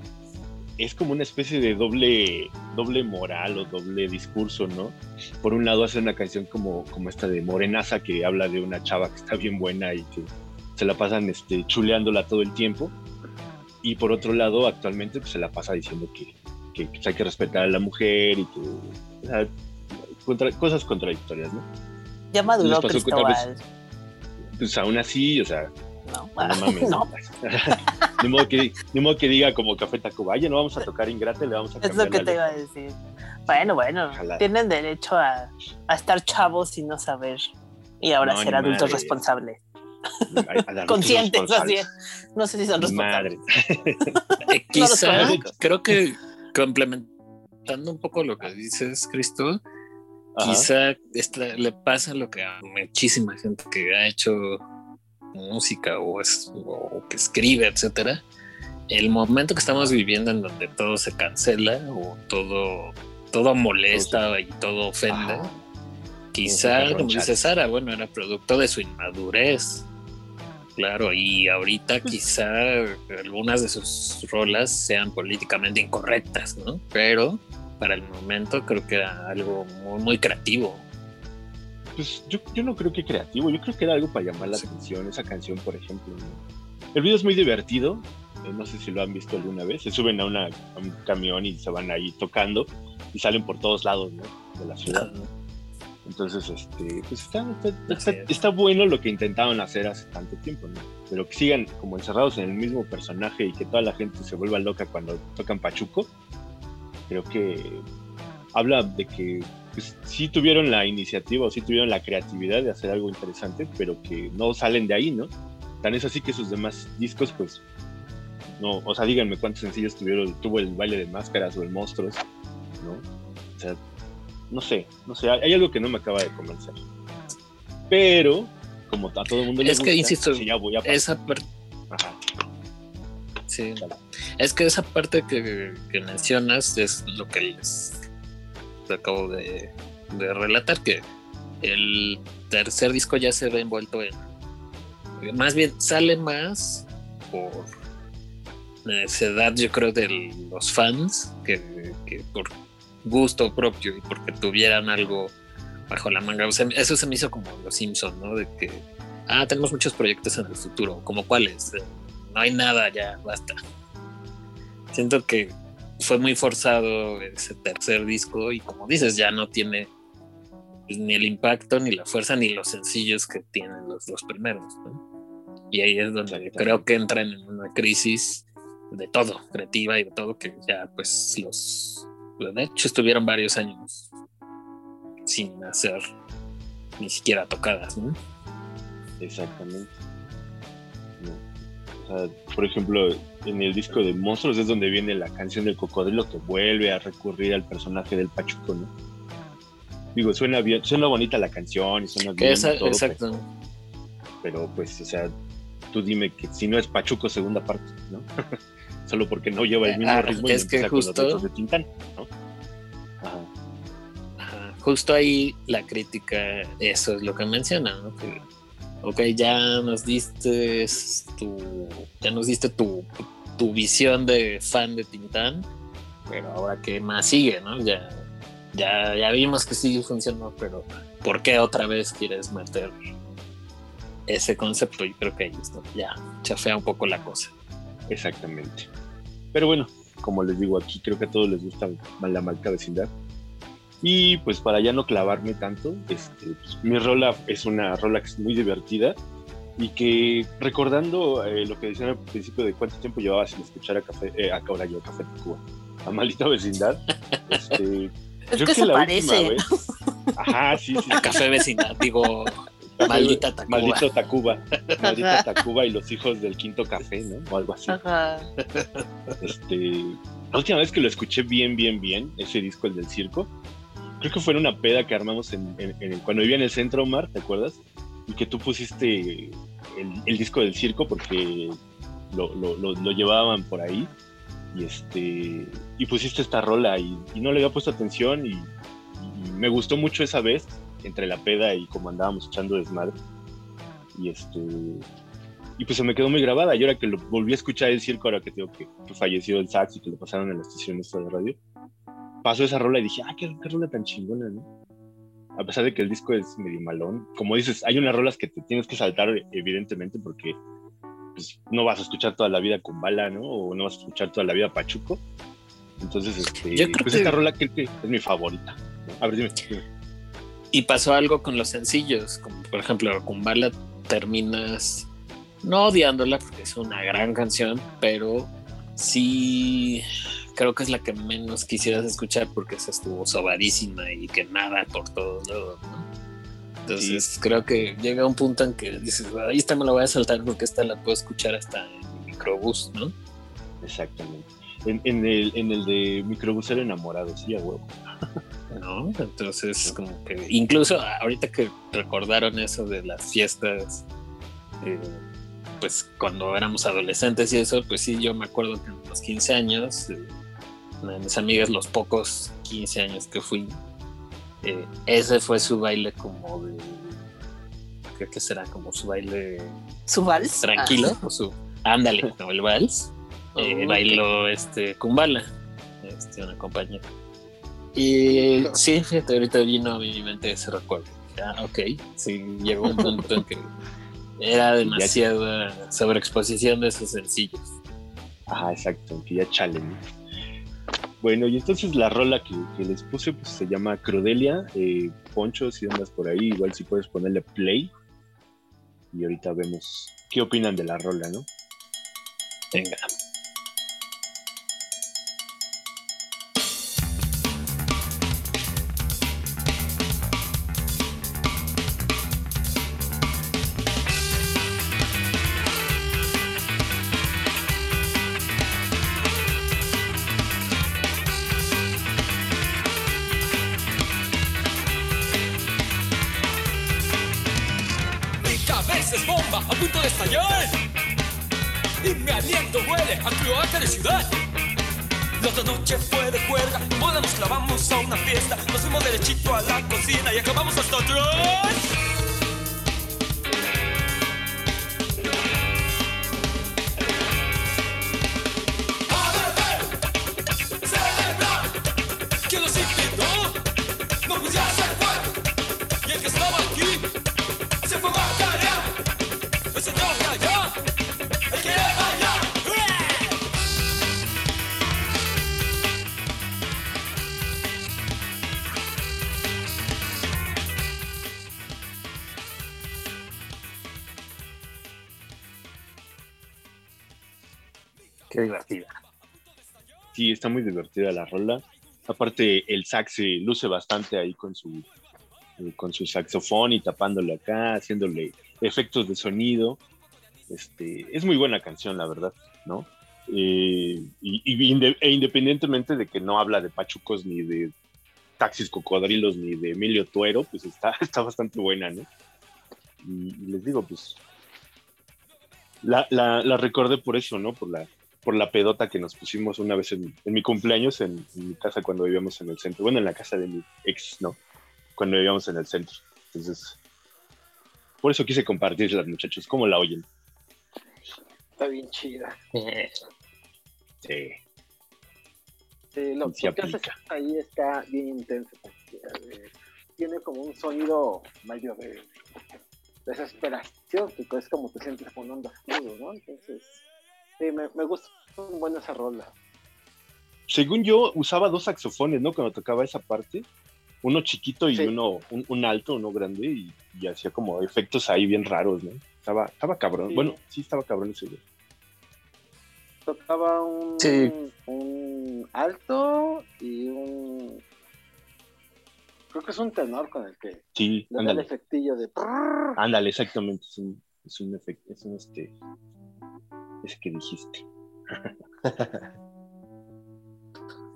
es como una especie de doble, doble moral o doble discurso, ¿no? Por un lado hace una canción como, como esta de Morenaza que habla de una chava que está bien buena y que se la pasan este, chuleándola todo el tiempo. Y por otro lado, actualmente pues, se la pasa diciendo que, que hay que respetar a la mujer y que... O sea, contra, cosas contradictorias, ¿no? Ya maduró Cristóbal. Pues, pues aún así, o sea, no, no mames. no. de, modo que, de modo que diga como Café Tacubaya, no vamos a tocar Ingrate, le vamos a Es lo que te iba a decir. Bueno, bueno, Ojalá. tienen derecho a, a, estar chavos y no saber. Y ahora no, ser adultos madre. responsables. Conscientes, así. No sé si son responsables. eh, quizá, no creo que complementando un poco lo que dices, Cristo, Ajá. quizá esta, le pasa lo que a muchísima gente que ha hecho música o, es, o que escribe, etcétera, el momento que estamos viviendo en donde todo se cancela o todo, todo molesta y todo ofende, Ajá. quizá, como dice Sara, bueno, era producto de su inmadurez. Claro, y ahorita quizá algunas de sus rolas sean políticamente incorrectas, ¿no? Pero para el momento creo que era algo muy, muy creativo. Pues yo, yo, no creo que creativo, yo creo que era algo para llamar la sí. atención, esa canción, por ejemplo. El video es muy divertido, eh, no sé si lo han visto alguna vez, se suben a, una, a, un camión y se van ahí tocando y salen por todos lados ¿no? de la ciudad. ¿no? Entonces, este, pues está, está, está, está, bueno lo que intentaban hacer hace tanto tiempo, ¿no? Pero que sigan como encerrados en el mismo personaje y que toda la gente se vuelva loca cuando tocan Pachuco, creo que habla de que pues, sí tuvieron la iniciativa o sí tuvieron la creatividad de hacer algo interesante, pero que no salen de ahí, ¿no? Tan es así que sus demás discos, pues, no, o sea, díganme cuántos sencillos tuvieron, tuvo el baile de máscaras o el monstruos, ¿no? O sea, no sé, no sé, hay algo que no me acaba de convencer. Pero, como a todo el mundo le es gusta, que, insisto, sí, ya voy a esa parte... Sí. Es que esa parte que, que, mencionas es lo que les acabo de, relatar, que el tercer disco ya se ve envuelto en... Más bien sale más por necesidad, yo creo, de los fans que, por gusto propio y porque tuvieran algo bajo la manga. Eso se me hizo como los Simpsons, ¿no? De que, ah, tenemos muchos proyectos en el futuro, como cuáles, no hay nada ya, basta. Siento que fue muy forzado ese tercer disco y como dices, ya no tiene pues, ni el impacto, ni la fuerza, ni los sencillos que tienen los dos primeros, ¿no? Y ahí es donde creo que entran en una crisis de todo, creativa y de todo, que ya pues los... De hecho estuvieron varios años sin hacer ni siquiera tocadas, ¿no? Exactamente. No. Sea, por ejemplo, en el disco de Monstruos es donde viene la canción del cocodrilo que vuelve a recurrir al personaje del Pachuco, ¿no? Digo, suena bien, suena bonita la canción y suena bien. Esa, todo, exacto. Pero, pero, pues, o sea, tú dime que si no es Pachuco segunda parte, ¿no? Solo porque no lleva el mismo ah, ritmo es y que justo con los de Tintán, ¿no? Ajá. Ajá. Justo ahí la crítica, eso es lo que menciona, ¿no? Que, ok, ya nos diste tu, ya nos diste tu, tu visión de fan de Tintán, pero ahora qué más sigue, ¿no? Ya, ya, ya vimos que sí funcionó, pero ¿por qué otra vez quieres meter ese concepto? Y creo que ahí está, ya chafea un poco la cosa. Exactamente. Pero bueno, como les digo aquí, creo que a todos les gusta la marca vecindad. Y pues para ya no clavarme tanto, este, pues, mi rola es una rola que es muy divertida y que recordando eh, lo que decían al principio de cuánto tiempo llevaba sin escuchar a Café, eh, ahora yo Café Tacuba, a Maldita Vecindad, este, Es creo que se la parece. última vez- Ajá, sí, sí. A Café Vecindad, digo, maldita Tacuba. Maldito Tacuba. Maldita Tacuba y los hijos del quinto café, ¿no? O algo así. Ajá. Este, la última vez que lo escuché bien, bien, bien, ese disco, el del circo, creo que fue en una peda que armamos en, en- en- cuando vivía en el centro, Omar, ¿te acuerdas? Y que tú pusiste el, el disco del circo porque lo, lo- lo- lo llevaban por ahí. Y este y pusiste esta rola y, y no le había puesto atención y, y me gustó mucho esa vez entre la peda y como andábamos echando desmadre. Y este y pues se me quedó muy grabada. Y ahora que lo volví a escuchar el circo, ahora que tengo que, que falleció el sax y que lo pasaron en la estación esta de radio, pasó esa rola y dije, ah, qué, qué rola tan chingona, ¿no? A pesar de que el disco es medio malón. Como dices, hay unas rolas que te tienes que saltar, evidentemente, porque pues, no vas a escuchar toda la vida con bala, ¿no? O no vas a escuchar toda la vida Pachuco. Entonces, este, Yo creo pues que- esta rola creo que es mi favorita. A ver, dime. dime. Y pasó algo con los sencillos, como por ejemplo, con Bala terminas no odiándola porque es una gran canción, pero sí creo que es la que menos quisieras escuchar porque esa estuvo sobadísima y que nada por todos lados, ¿no? Entonces creo que llega un punto en que dices, ahí esta me la voy a saltar porque esta la puedo escuchar hasta en mi microbús, ¿no? Exactamente. En, en el, en el de Microbusero Enamorado, sí, a huevo. ¿no? Entonces, como que incluso ahorita que recordaron eso de las fiestas, eh, pues cuando éramos adolescentes y eso, pues sí, yo me acuerdo que en los 15 años, eh, de mis amigas, los pocos 15 años que fui, eh, ese fue su baile como de, creo que será como su baile ¿Su vals? tranquilo, o su, ándale, como el vals, eh, Oh, bailó este Kumbala, este, una compañera. Y sí, fíjate, ahorita vino a mi mente ese recuerdo. Ah, ok, sí, llegó un punto en que era demasiada sobreexposición de esos sencillos. Ajá, exacto, que ya chale, ¿no? Bueno, y entonces la rola que, les puse pues, se llama Crudelia. Eh, Poncho, si andas por ahí, igual si puedes ponerle play. Y ahorita vemos qué opinan de la rola, ¿no? Venga. Sí, está muy divertida la rola. Aparte, el sax se luce bastante ahí con su, eh, con su saxofón y tapándole acá, haciéndole efectos de sonido. Este, es muy buena canción, la verdad, ¿no? Eh, y, e independientemente de que no habla de pachucos ni de taxis cocodrilos ni de Emilio Tuero, pues está, está bastante buena, ¿no? Y les digo, pues la, la, la recordé por eso, ¿no? Por la, por la pedota que nos pusimos una vez en, en mi cumpleaños en, en mi casa cuando vivíamos en el centro. Bueno, en la casa de mi ex, ¿no? Cuando vivíamos en el centro. Entonces, por eso quise compartirlas, muchachos. ¿Cómo la oyen? Está bien chida. Sí. Sí, lo, que ahí está bien intenso. porque, eh, tiene como un sonido medio de desesperación, que es como te sientes con onda oscuro, ¿no? Entonces, sí, me, me gusta muy buena esa rola. según yo, usaba dos saxofones, ¿no? Cuando tocaba esa parte. Uno chiquito y Sí. uno, un, un alto, uno grande, y, y hacía como efectos ahí bien raros, ¿no? Estaba, estaba cabrón. Sí. Bueno, sí estaba cabrón ese güey. Tocaba un, Sí. un alto y un. Creo que es un tenor con el que Sí, le da el efectillo de. Ándale, exactamente. Es un, es un efecto, es un este. Ese que dijiste.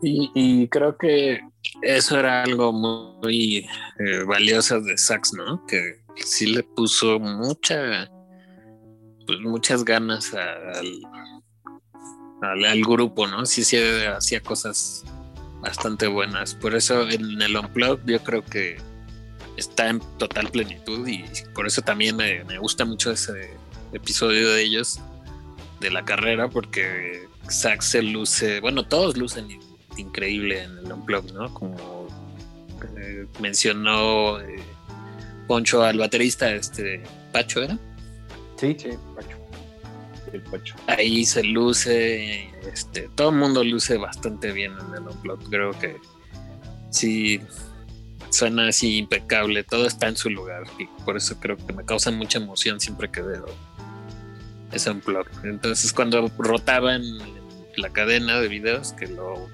Y, creo que eso era algo muy eh, valioso de Sax, ¿no? Que sí le puso mucha, pues muchas ganas al, al, grupo, ¿no? Sí, sí hacía cosas bastante buenas. Por eso en el Unplugged yo creo que está en total plenitud y por eso también me, me gusta mucho ese episodio de ellos de la carrera porque Sax se luce, bueno, todos lucen in- increíble en el Unplugged, ¿no? Como eh, mencionó eh, Poncho al baterista, este Pacho era. Sí, Sí, Pacho. El Pacho. Ahí se luce, este, todo el mundo luce bastante bien en el Unplugged. Creo que sí suena así impecable, todo está en su lugar y por eso creo que me causa mucha emoción siempre que veo ese Unplugged. Entonces cuando rotaban la cadena de videos que lo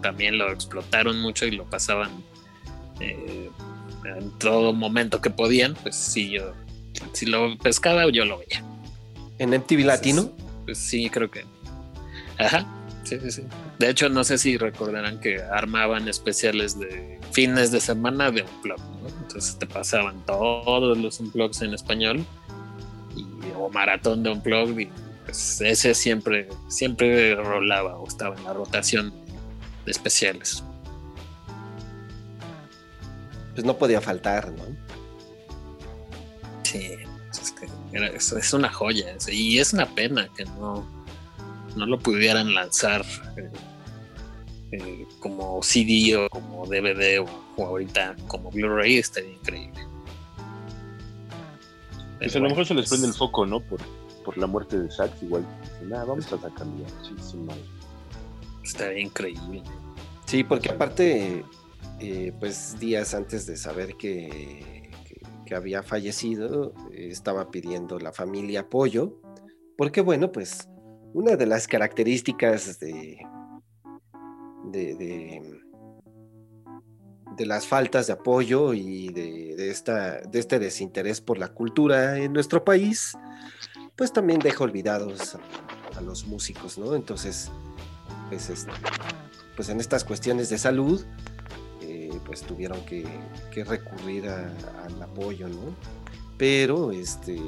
también lo explotaron mucho y lo pasaban eh, en todo momento que podían, pues sí yo si lo pescaba yo lo veía. en MTV Latino. Pues sí, creo que. Ajá, sí, sí, sí. De hecho, no sé si recordarán que armaban especiales de fines de semana de Unplugged, ¿no? Entonces te pasaban todos los Unplugged en español maratón de Unplugged y pues ese siempre, siempre rolaba o estaba en la rotación de especiales. Pues no podía faltar, ¿no? Sí, es, que era- es, es una joya es- y es una pena que no, no lo pudieran lanzar eh, eh, como CD o como DVD o, o ahorita como Blu-ray estaría increíble. Pues a lo mejor se les prende el foco, ¿no? Por, por la muerte de Sax, igual. Nada, vamos a sacarlo. Sí, sí, mal. Estaría increíble. Sí, porque aparte, eh, pues días antes de saber que, que- que había fallecido, eh, estaba pidiendo la familia apoyo, porque bueno, pues una de las características de, de, de- de las faltas de apoyo y de, esta, de este desinterés por la cultura en nuestro país, pues también deja olvidados a, los músicos, ¿no? Entonces, pues este, pues en estas cuestiones de salud, eh, pues tuvieron que, recurrir al apoyo, ¿no? Pero, este,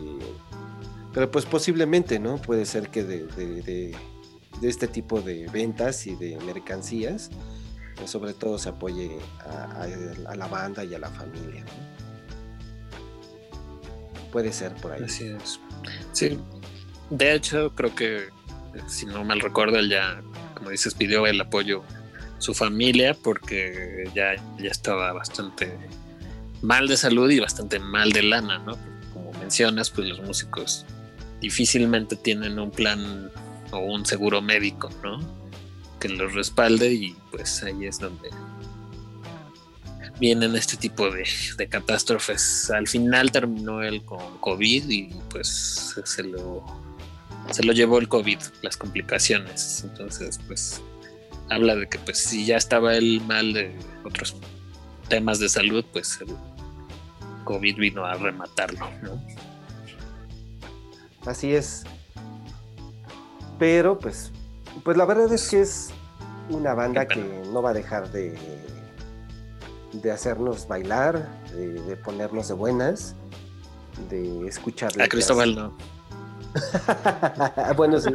pero pues posiblemente, ¿no? Puede ser que de- de este tipo de ventas y de mercancías, pues sobre todo se apoye a, la banda y a la familia. Puede ser por ahí. Así es. Sí, de hecho creo que eh, si no mal recuerdo ya, como dices, pidió el apoyo su familia porque ya, ya estaba bastante mal de salud y bastante mal de lana, ¿no? Como mencionas, pues los músicos difícilmente tienen un plan o un seguro médico, ¿no? Que los respalde y pues ahí es donde vienen este tipo de, de catástrofes. Al final terminó él con COVID y pues se lo, se lo llevó el COVID, las complicaciones. Entonces, pues habla de que pues si ya estaba él mal de otros temas de salud, pues el COVID vino a rematarlo, ¿no? Así es. Pero pues, pues la verdad es que es una banda que no va a dejar de, de hacernos bailar, de, de ponernos de buenas, de escuchar. A. Cristóbal no. bueno, sí,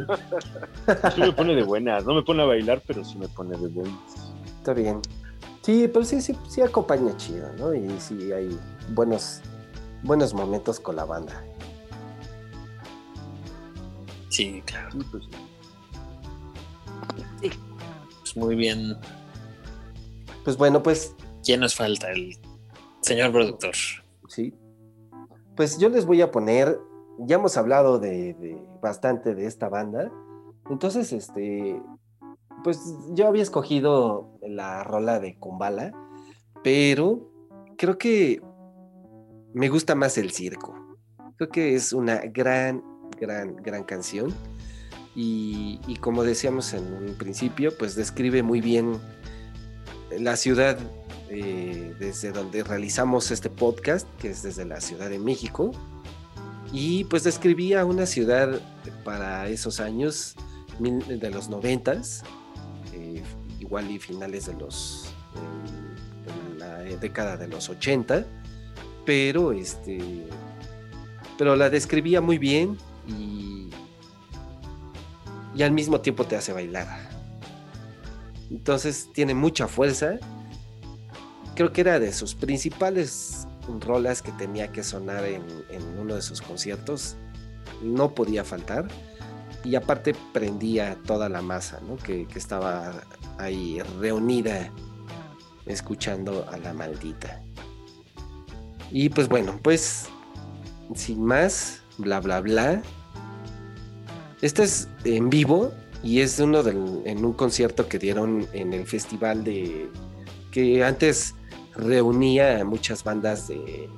Sí me pone de buenas. No me pone a bailar, pero sí me pone de buenas. está bien. Sí, pero sí, sí, sí acompaña chido, ¿no? Y sí hay buenos, buenos momentos con la banda. Sí, claro. Sí, pues, Muy bien. Pues bueno, pues ¿Quién nos falta? El señor productor. Sí. Pues yo les voy a poner, ya hemos hablado de, de bastante de esta banda, entonces, este, pues yo había escogido la rola de Kumbala, pero creo que me gusta más el circo. Creo que es una gran, gran, gran canción. Y, como decíamos en un principio, pues describe muy bien la ciudad eh, desde donde realizamos este podcast, que es desde la Ciudad de México. Y pues describía una ciudad para esos años de los noventas, eh, igual y finales de los eh, en la década de los 80, pero este pero la describía muy bien y al mismo tiempo te hace bailar. Entonces tiene mucha fuerza. Creo que era de sus principales rolas que tenía que sonar en, uno de sus conciertos. No podía faltar. Y aparte prendía toda la masa, ¿no? Que, que estaba ahí reunida escuchando a la maldita. Y pues bueno, pues sin más, bla, bla, bla. Este es en vivo y es uno del, en un concierto que dieron en el festival de que antes reunía a muchas bandas de,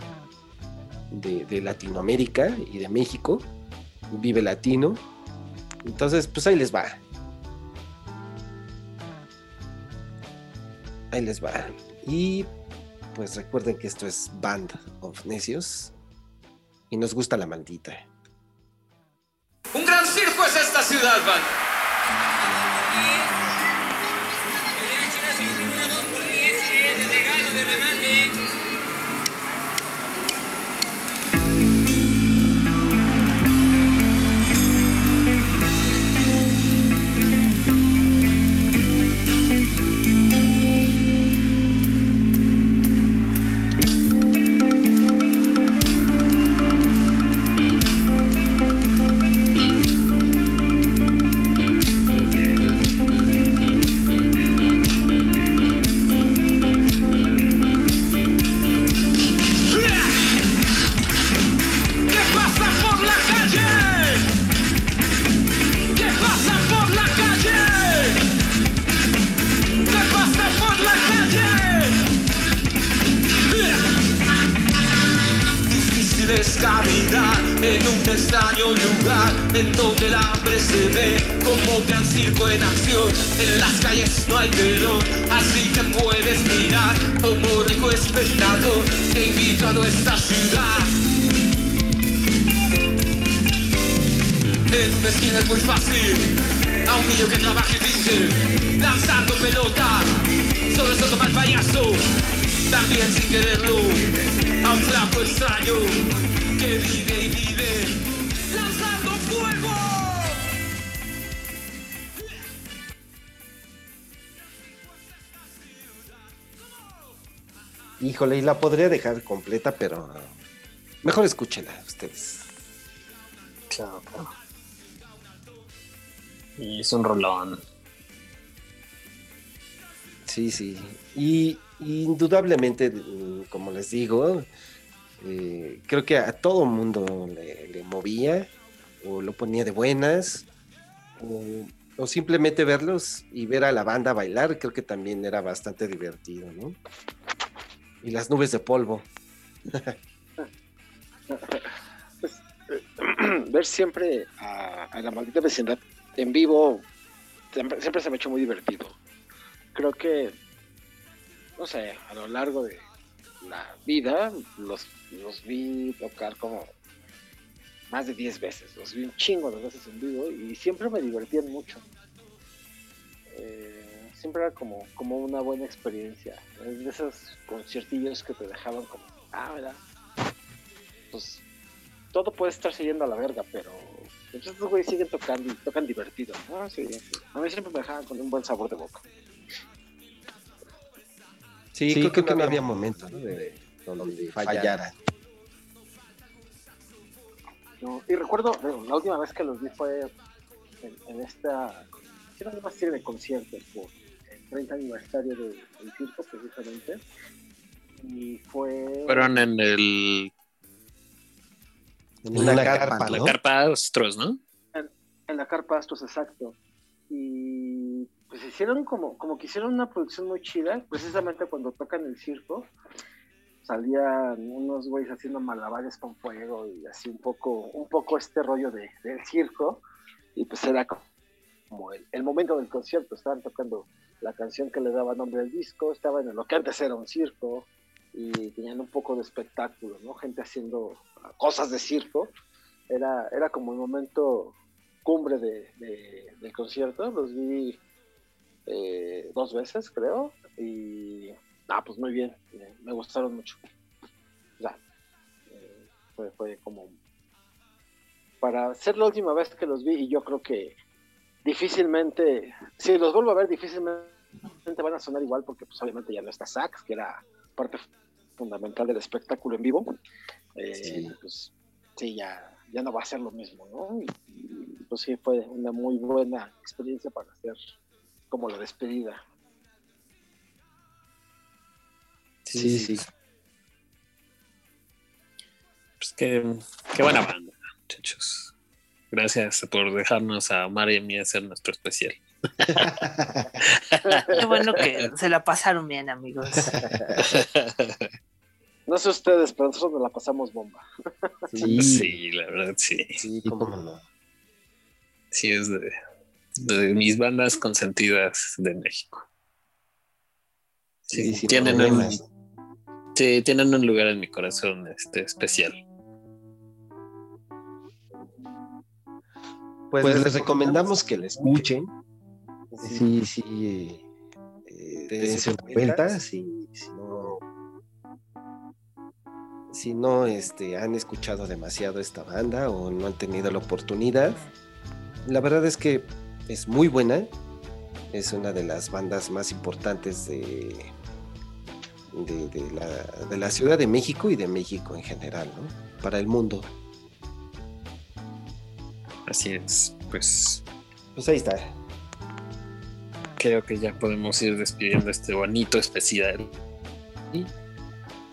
de, Latinoamérica y de México, Vive Latino. Entonces, pues ahí les va. Ahí les va. Y pues recuerden que esto es Band of Necios y nos gusta la maldita. Esta ciudad, Van. Híjole, y la podría dejar completa, pero mejor escúchela ustedes. Claro, claro. Y es un rolón. Sí, sí. Y y indudablemente, como les digo, eh, creo que a todo mundo le, le movía o lo ponía de buenas o, o simplemente verlos y ver a la banda bailar, creo que también era bastante divertido, ¿no? Y las nubes de polvo. ver siempre a, a la maldita vecindad en vivo siempre, se me ha hecho muy divertido. Creo que, no sé, a lo largo de la vida los, los vi tocar como más de 10 veces. Los vi un chingo de veces en vivo y siempre me divertían mucho. Eh, siempre era como, como una buena experiencia. Es de esos conciertillos que te dejaban como, ah, ¿verdad? Pues todo puede estar yendo a la verga, pero pues, estos güeyes siguen tocando y tocan divertido. Ah, sí, sí. A mí siempre me dejaban con un buen sabor de boca. Sí, creo, que, no había momento ¿no? de, donde fallara. No, y recuerdo, bueno, la última vez que los vi fue en, en esta, era una serie de conciertos por 30 aniversario de- del circo, precisamente. Y fue... Fueron en el, En una carpa, la ¿no? carpa Astros, ¿no? en la carpa Astros, exacto. Y pues hicieron como, como que hicieron una producción muy chida, precisamente cuando tocan el circo, salían unos güeyes haciendo malabares con fuego y así un poco, un poco este rollo de, del circo, y pues era como el, el momento del concierto, estaban tocando la canción que le daba nombre al disco, estaban en lo que antes era un circo, y tenían un poco de espectáculo, ¿no? Gente haciendo cosas de circo. Era, era como el momento cumbre de, de- del concierto. Los vi eh, dos veces, creo. Y, ah, pues muy bien. Me gustaron mucho. Ya. eh, fue, fue como para ser la última vez que los vi y yo creo que difícilmente, si los vuelvo a ver, difícilmente van a sonar igual porque pues obviamente ya no está Sax, que era parte fundamental del espectáculo en vivo. Eh, Sí. Pues sí, ya, ya no va a ser lo mismo, ¿no? Y, y, pues sí, fue una muy buena experiencia para hacer como la despedida. Sí, sí. Pues qué, qué buena banda, muchachos. Gracias por dejarnos a Omar y a mí hacer nuestro especial. Qué bueno que se la pasaron bien, amigos. No sé ustedes, pero nosotros nos la pasamos bomba. Sí, Sí, la verdad, sí. sí, cómo no. Sí, es de, de mis bandas consentidas de México. Sí, Sí, sí, tienen, un, sí, tienen un lugar en mi corazón este, especial. Pues, les recomendamos que la escuchen. Sí, sí. Eh, dense vuelta. Si, si no, si no este, han escuchado demasiado esta banda o no han tenido la oportunidad, la verdad es que es muy buena. Es una de las bandas más importantes de, de, de la, de la Ciudad de México y de México en general, ¿no? Para el mundo. Así es, pues Pues ahí está. creo que ya podemos ir despidiendo este bonito especial.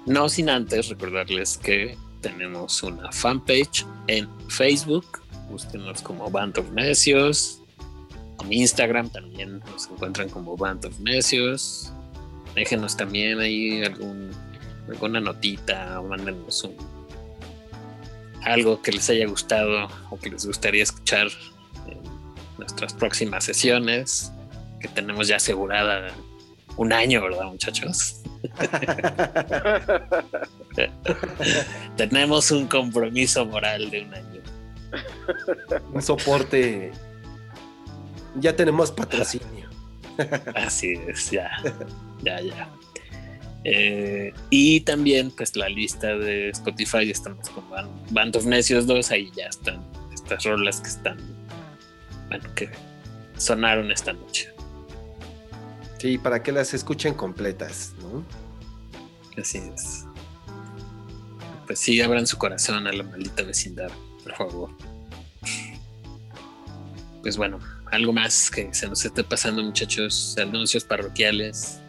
No sin antes recordarles que tenemos una fanpage en Facebook. Búsquenos como Band of Necios. En Instagram también nos encuentran como Band of Necios. Déjenos también ahí algún, alguna notita o mándenos un, algo que les haya gustado o que les gustaría escuchar en nuestras próximas sesiones que tenemos ya asegurada un año, ¿verdad, muchachos? tenemos un compromiso moral de un año. un soporte. Ya tenemos patrocinio. Así es, ya, ya, ya. Eh, y también, pues, la lista de Spotify, estamos con Band, of Necios 2, ahí ya están estas rolas que están, bueno, que sonaron esta noche. Sí, para que las escuchen completas, ¿no? Así es. Pues sí, abran su corazón a la maldita vecindad, por favor. Pues bueno, algo más que se nos esté pasando, muchachos, anuncios parroquiales.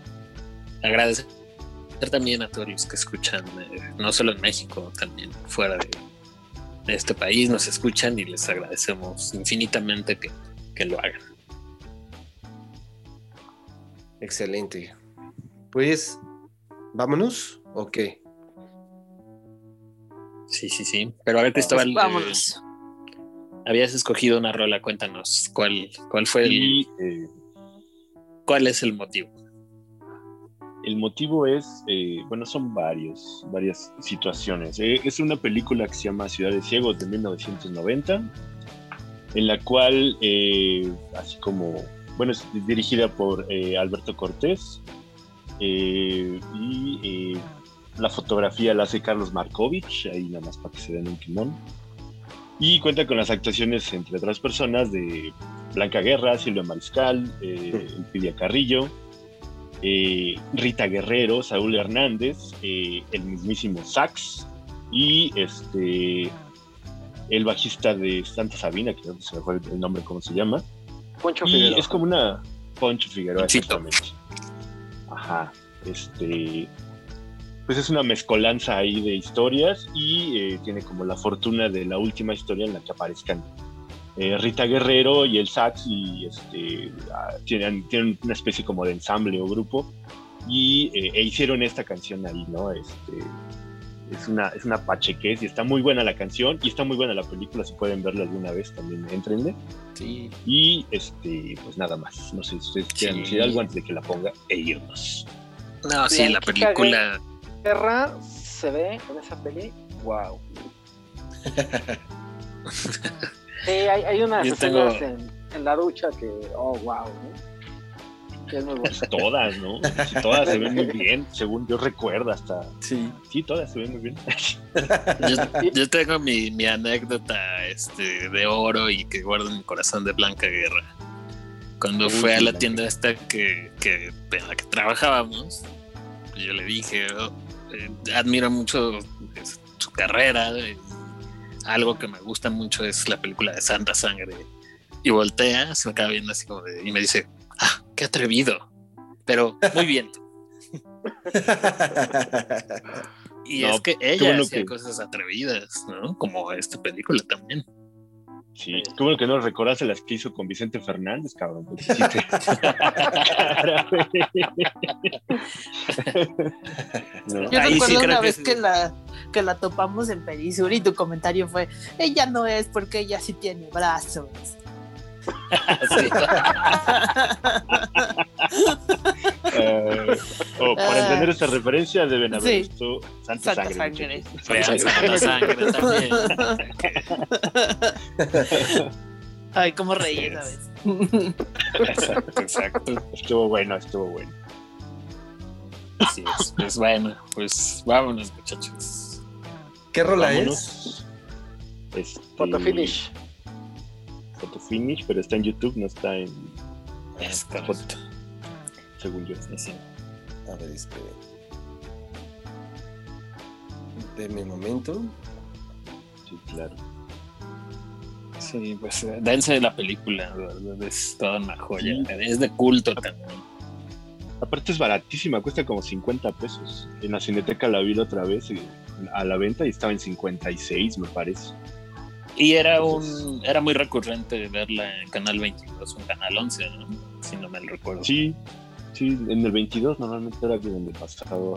Agradecer también a todos los que escuchan, eh, no solo en México, también fuera de, de este país, nos escuchan y les agradecemos infinitamente que, que lo hagan. Excelente. Pues, ¿vámonos o qué? Sí, sí, sí. Pero a ver, Cristóbal, Pues eh, habías escogido una rola, cuéntanos cuál, cuál fue el, Y eh, cuál es el motivo. El motivo es, eh, bueno, son varios, varias situaciones. Eh, es una película que se llama Ciudad de Ciegos de 1990, en la cual, eh, así como, bueno, es dirigida por eh, Alberto Cortés eh, y eh, la fotografía la hace Carlos Markovich, ahí nada más para que se den un timón. Y cuenta con las actuaciones, entre otras personas, de Blanca Guerra, Silvia Mariscal, Elpidia Carrillo, eh, Rita Guerrero, Saúl Hernández, eh, el mismísimo Sax y este el bajista de Santa Sabina, que no se me fue el nombre, ¿cómo se llama? Poncho Y Figueroa. es como una Poncho Figueroa, exactamente. Ajá, este pues es una mezcolanza ahí de historias y eh, tiene como la fortuna de la última historia en la que aparezcan eh, Rita Guerrero y el sax y este, ah, tienen, tienen una especie como de ensamble o grupo y eh, e hicieron esta canción ahí, ¿no? Este, es una, es una pachequez y está muy buena la canción y está muy buena la película, si pueden verla alguna vez también, entrenle. Sí. Y este, pues nada más, no sé si ustedes quieran decir algo antes de que la ponga e irnos. No, sí, la qué película. Guerra se ve en esa peli, wow. Sí, hay, hay unas escenas tengo- en, en la ducha que, oh, wow. Que es muy bueno. Pues todas, ¿no? Sí, todas se ven muy bien, según yo recuerdo hasta. Sí. Sí, todas se ven muy bien. Yo, yo tengo mi, mi anécdota este, de oro y que guardo en mi corazón de Blanca Guerra. Cuando Uy, fue a la tienda esta que, que, en la que trabajábamos, yo le dije, "Oh, eh, admiro mucho pues, su carrera. eh, algo que me gusta mucho es la película de Santa Sangre. Y voltea, se me acaba viendo así como de- y me dice, ah, qué atrevido. Pero muy bien. Y No, es que ella hacía que- cosas atrevidas, ¿no? Como esta película también. Sí, qué bueno que no recordaste las que hizo con Vicente Fernández, cabrón. porque sí te- No. Yo Ahí recuerdo una que vez que la, que la topamos en Perisur y tu comentario fue, ella no es porque ella sí tiene brazos. Sí. Eh, o para entender esta referencia deben haber Sí. visto Santa, Santa Sangre. Sangre. Santa Sangre también. Ay, cómo reí esa es. vez. Exacto, exacto. Estuvo bueno, estuvo bueno. Así es. Pues bueno, pues vámonos, muchachos. ¿Qué rola es? Vámonos. Este, Photo finish. Photo finish, pero está en YouTube, no está en. Es Foto, según yo. Sí, sí. A ver, espere. Deme un momento. Sí, claro. Sí, pues eh, dense de la película, verdad, es toda una joya. Sí. Es de culto también. Aparte es baratísima, cuesta como 50 pesos. En la cineteca la vi la otra vez eh, a la venta y estaba en 56, me parece. Y era un era muy recurrente verla en Canal 22 o en Canal 11, ¿no? Si no me recuerdo. Sí, sí, en el 22 normalmente era donde pasaba.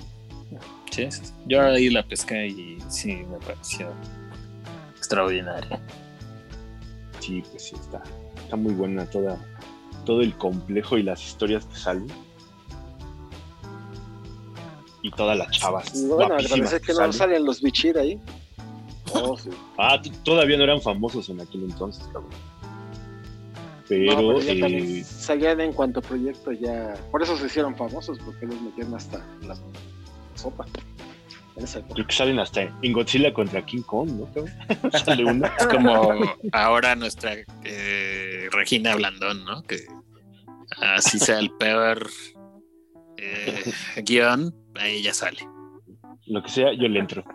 Sí. Yo ahí la pesqué y sí me pareció extraordinaria. Sí, pues sí, está, está muy buena toda, todo el complejo y las historias que salen. Y todas las chavas. Bueno, agradecer que no salen. salen los bichir ahí. Oh, sí. Ah, todavía no eran famosos en aquel entonces, cabrón. Pero, No, pero ya eh, salían en cuanto proyecto ya. Por eso se hicieron famosos, porque los metieron hasta la sopa. Creo que salen hasta en Godzilla contra King Kong, ¿no? Sale uno. Es como ahora nuestra eh, Regina Blandón, ¿no? Que así sea el peor eh, guion, ahí ya sale. Lo que sea, yo le entro.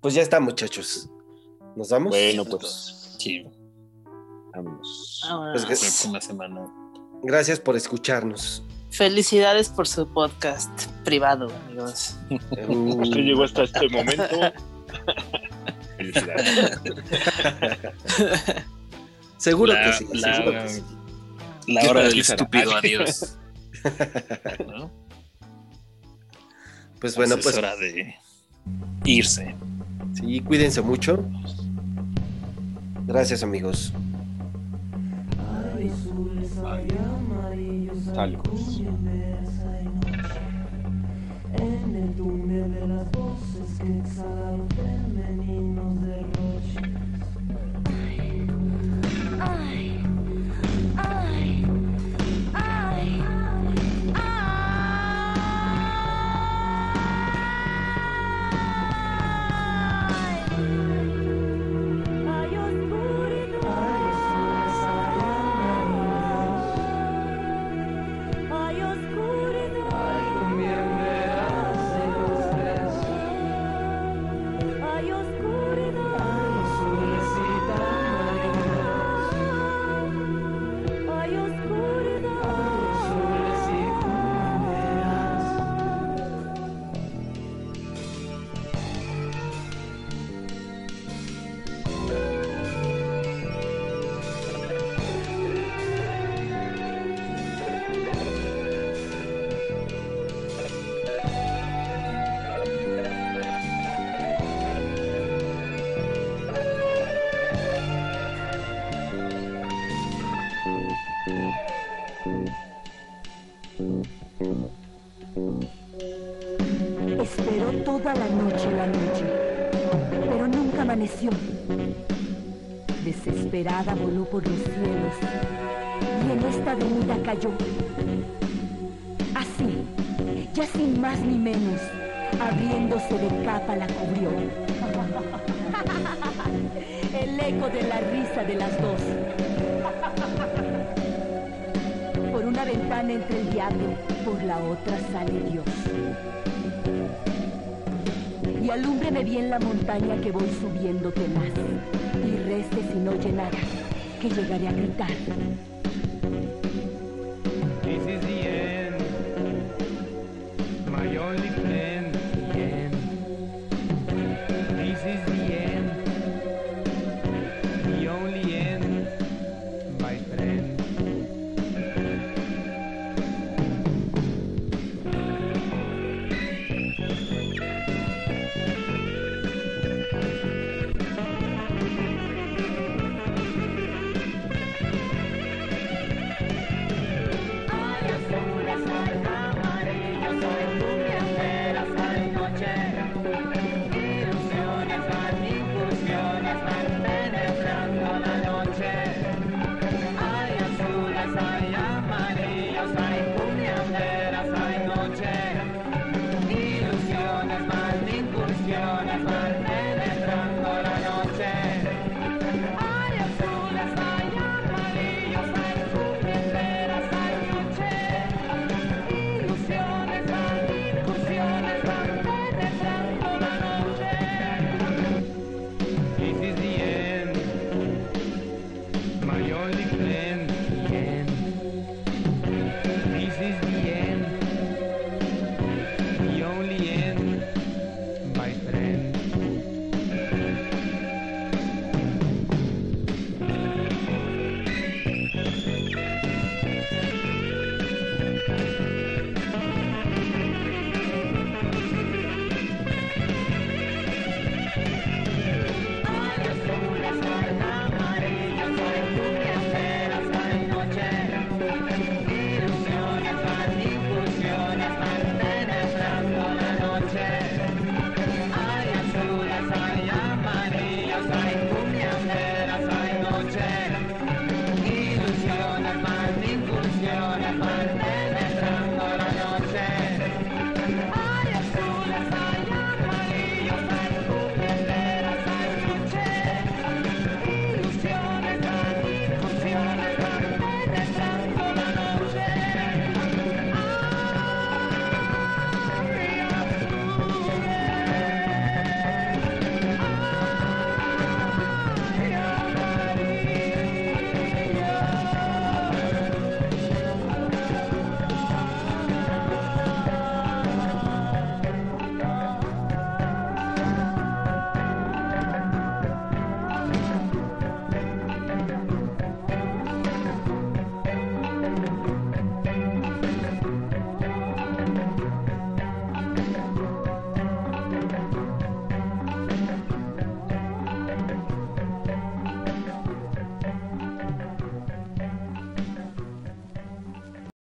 Pues ya está, muchachos. ¿Nos vamos? bueno, pues, Sí, vámonos. Ahora, Pues que- próxima semana. Gracias por escucharnos. Felicidades por su podcast privado, amigos. Usted llegó hasta este momento. Felicidades. Seguro La- que sí. la- seguro que sí. La ¿Qué hora del estúpido adiós. ¿no? Pues bueno, Entonces pues es hora de irse. sí, cuídense mucho. Gracias, amigos. Pues. En Voló por los cielos y en esta avenida cayó. Así, ya sin más ni menos, abriéndose de capa la cubrió. El eco de la risa de las dos. Por una ventana entra el diablo, por la otra sale Dios. Y alúmbreme bien la montaña que voy subiendo tenaz. Que llegaré a gritar.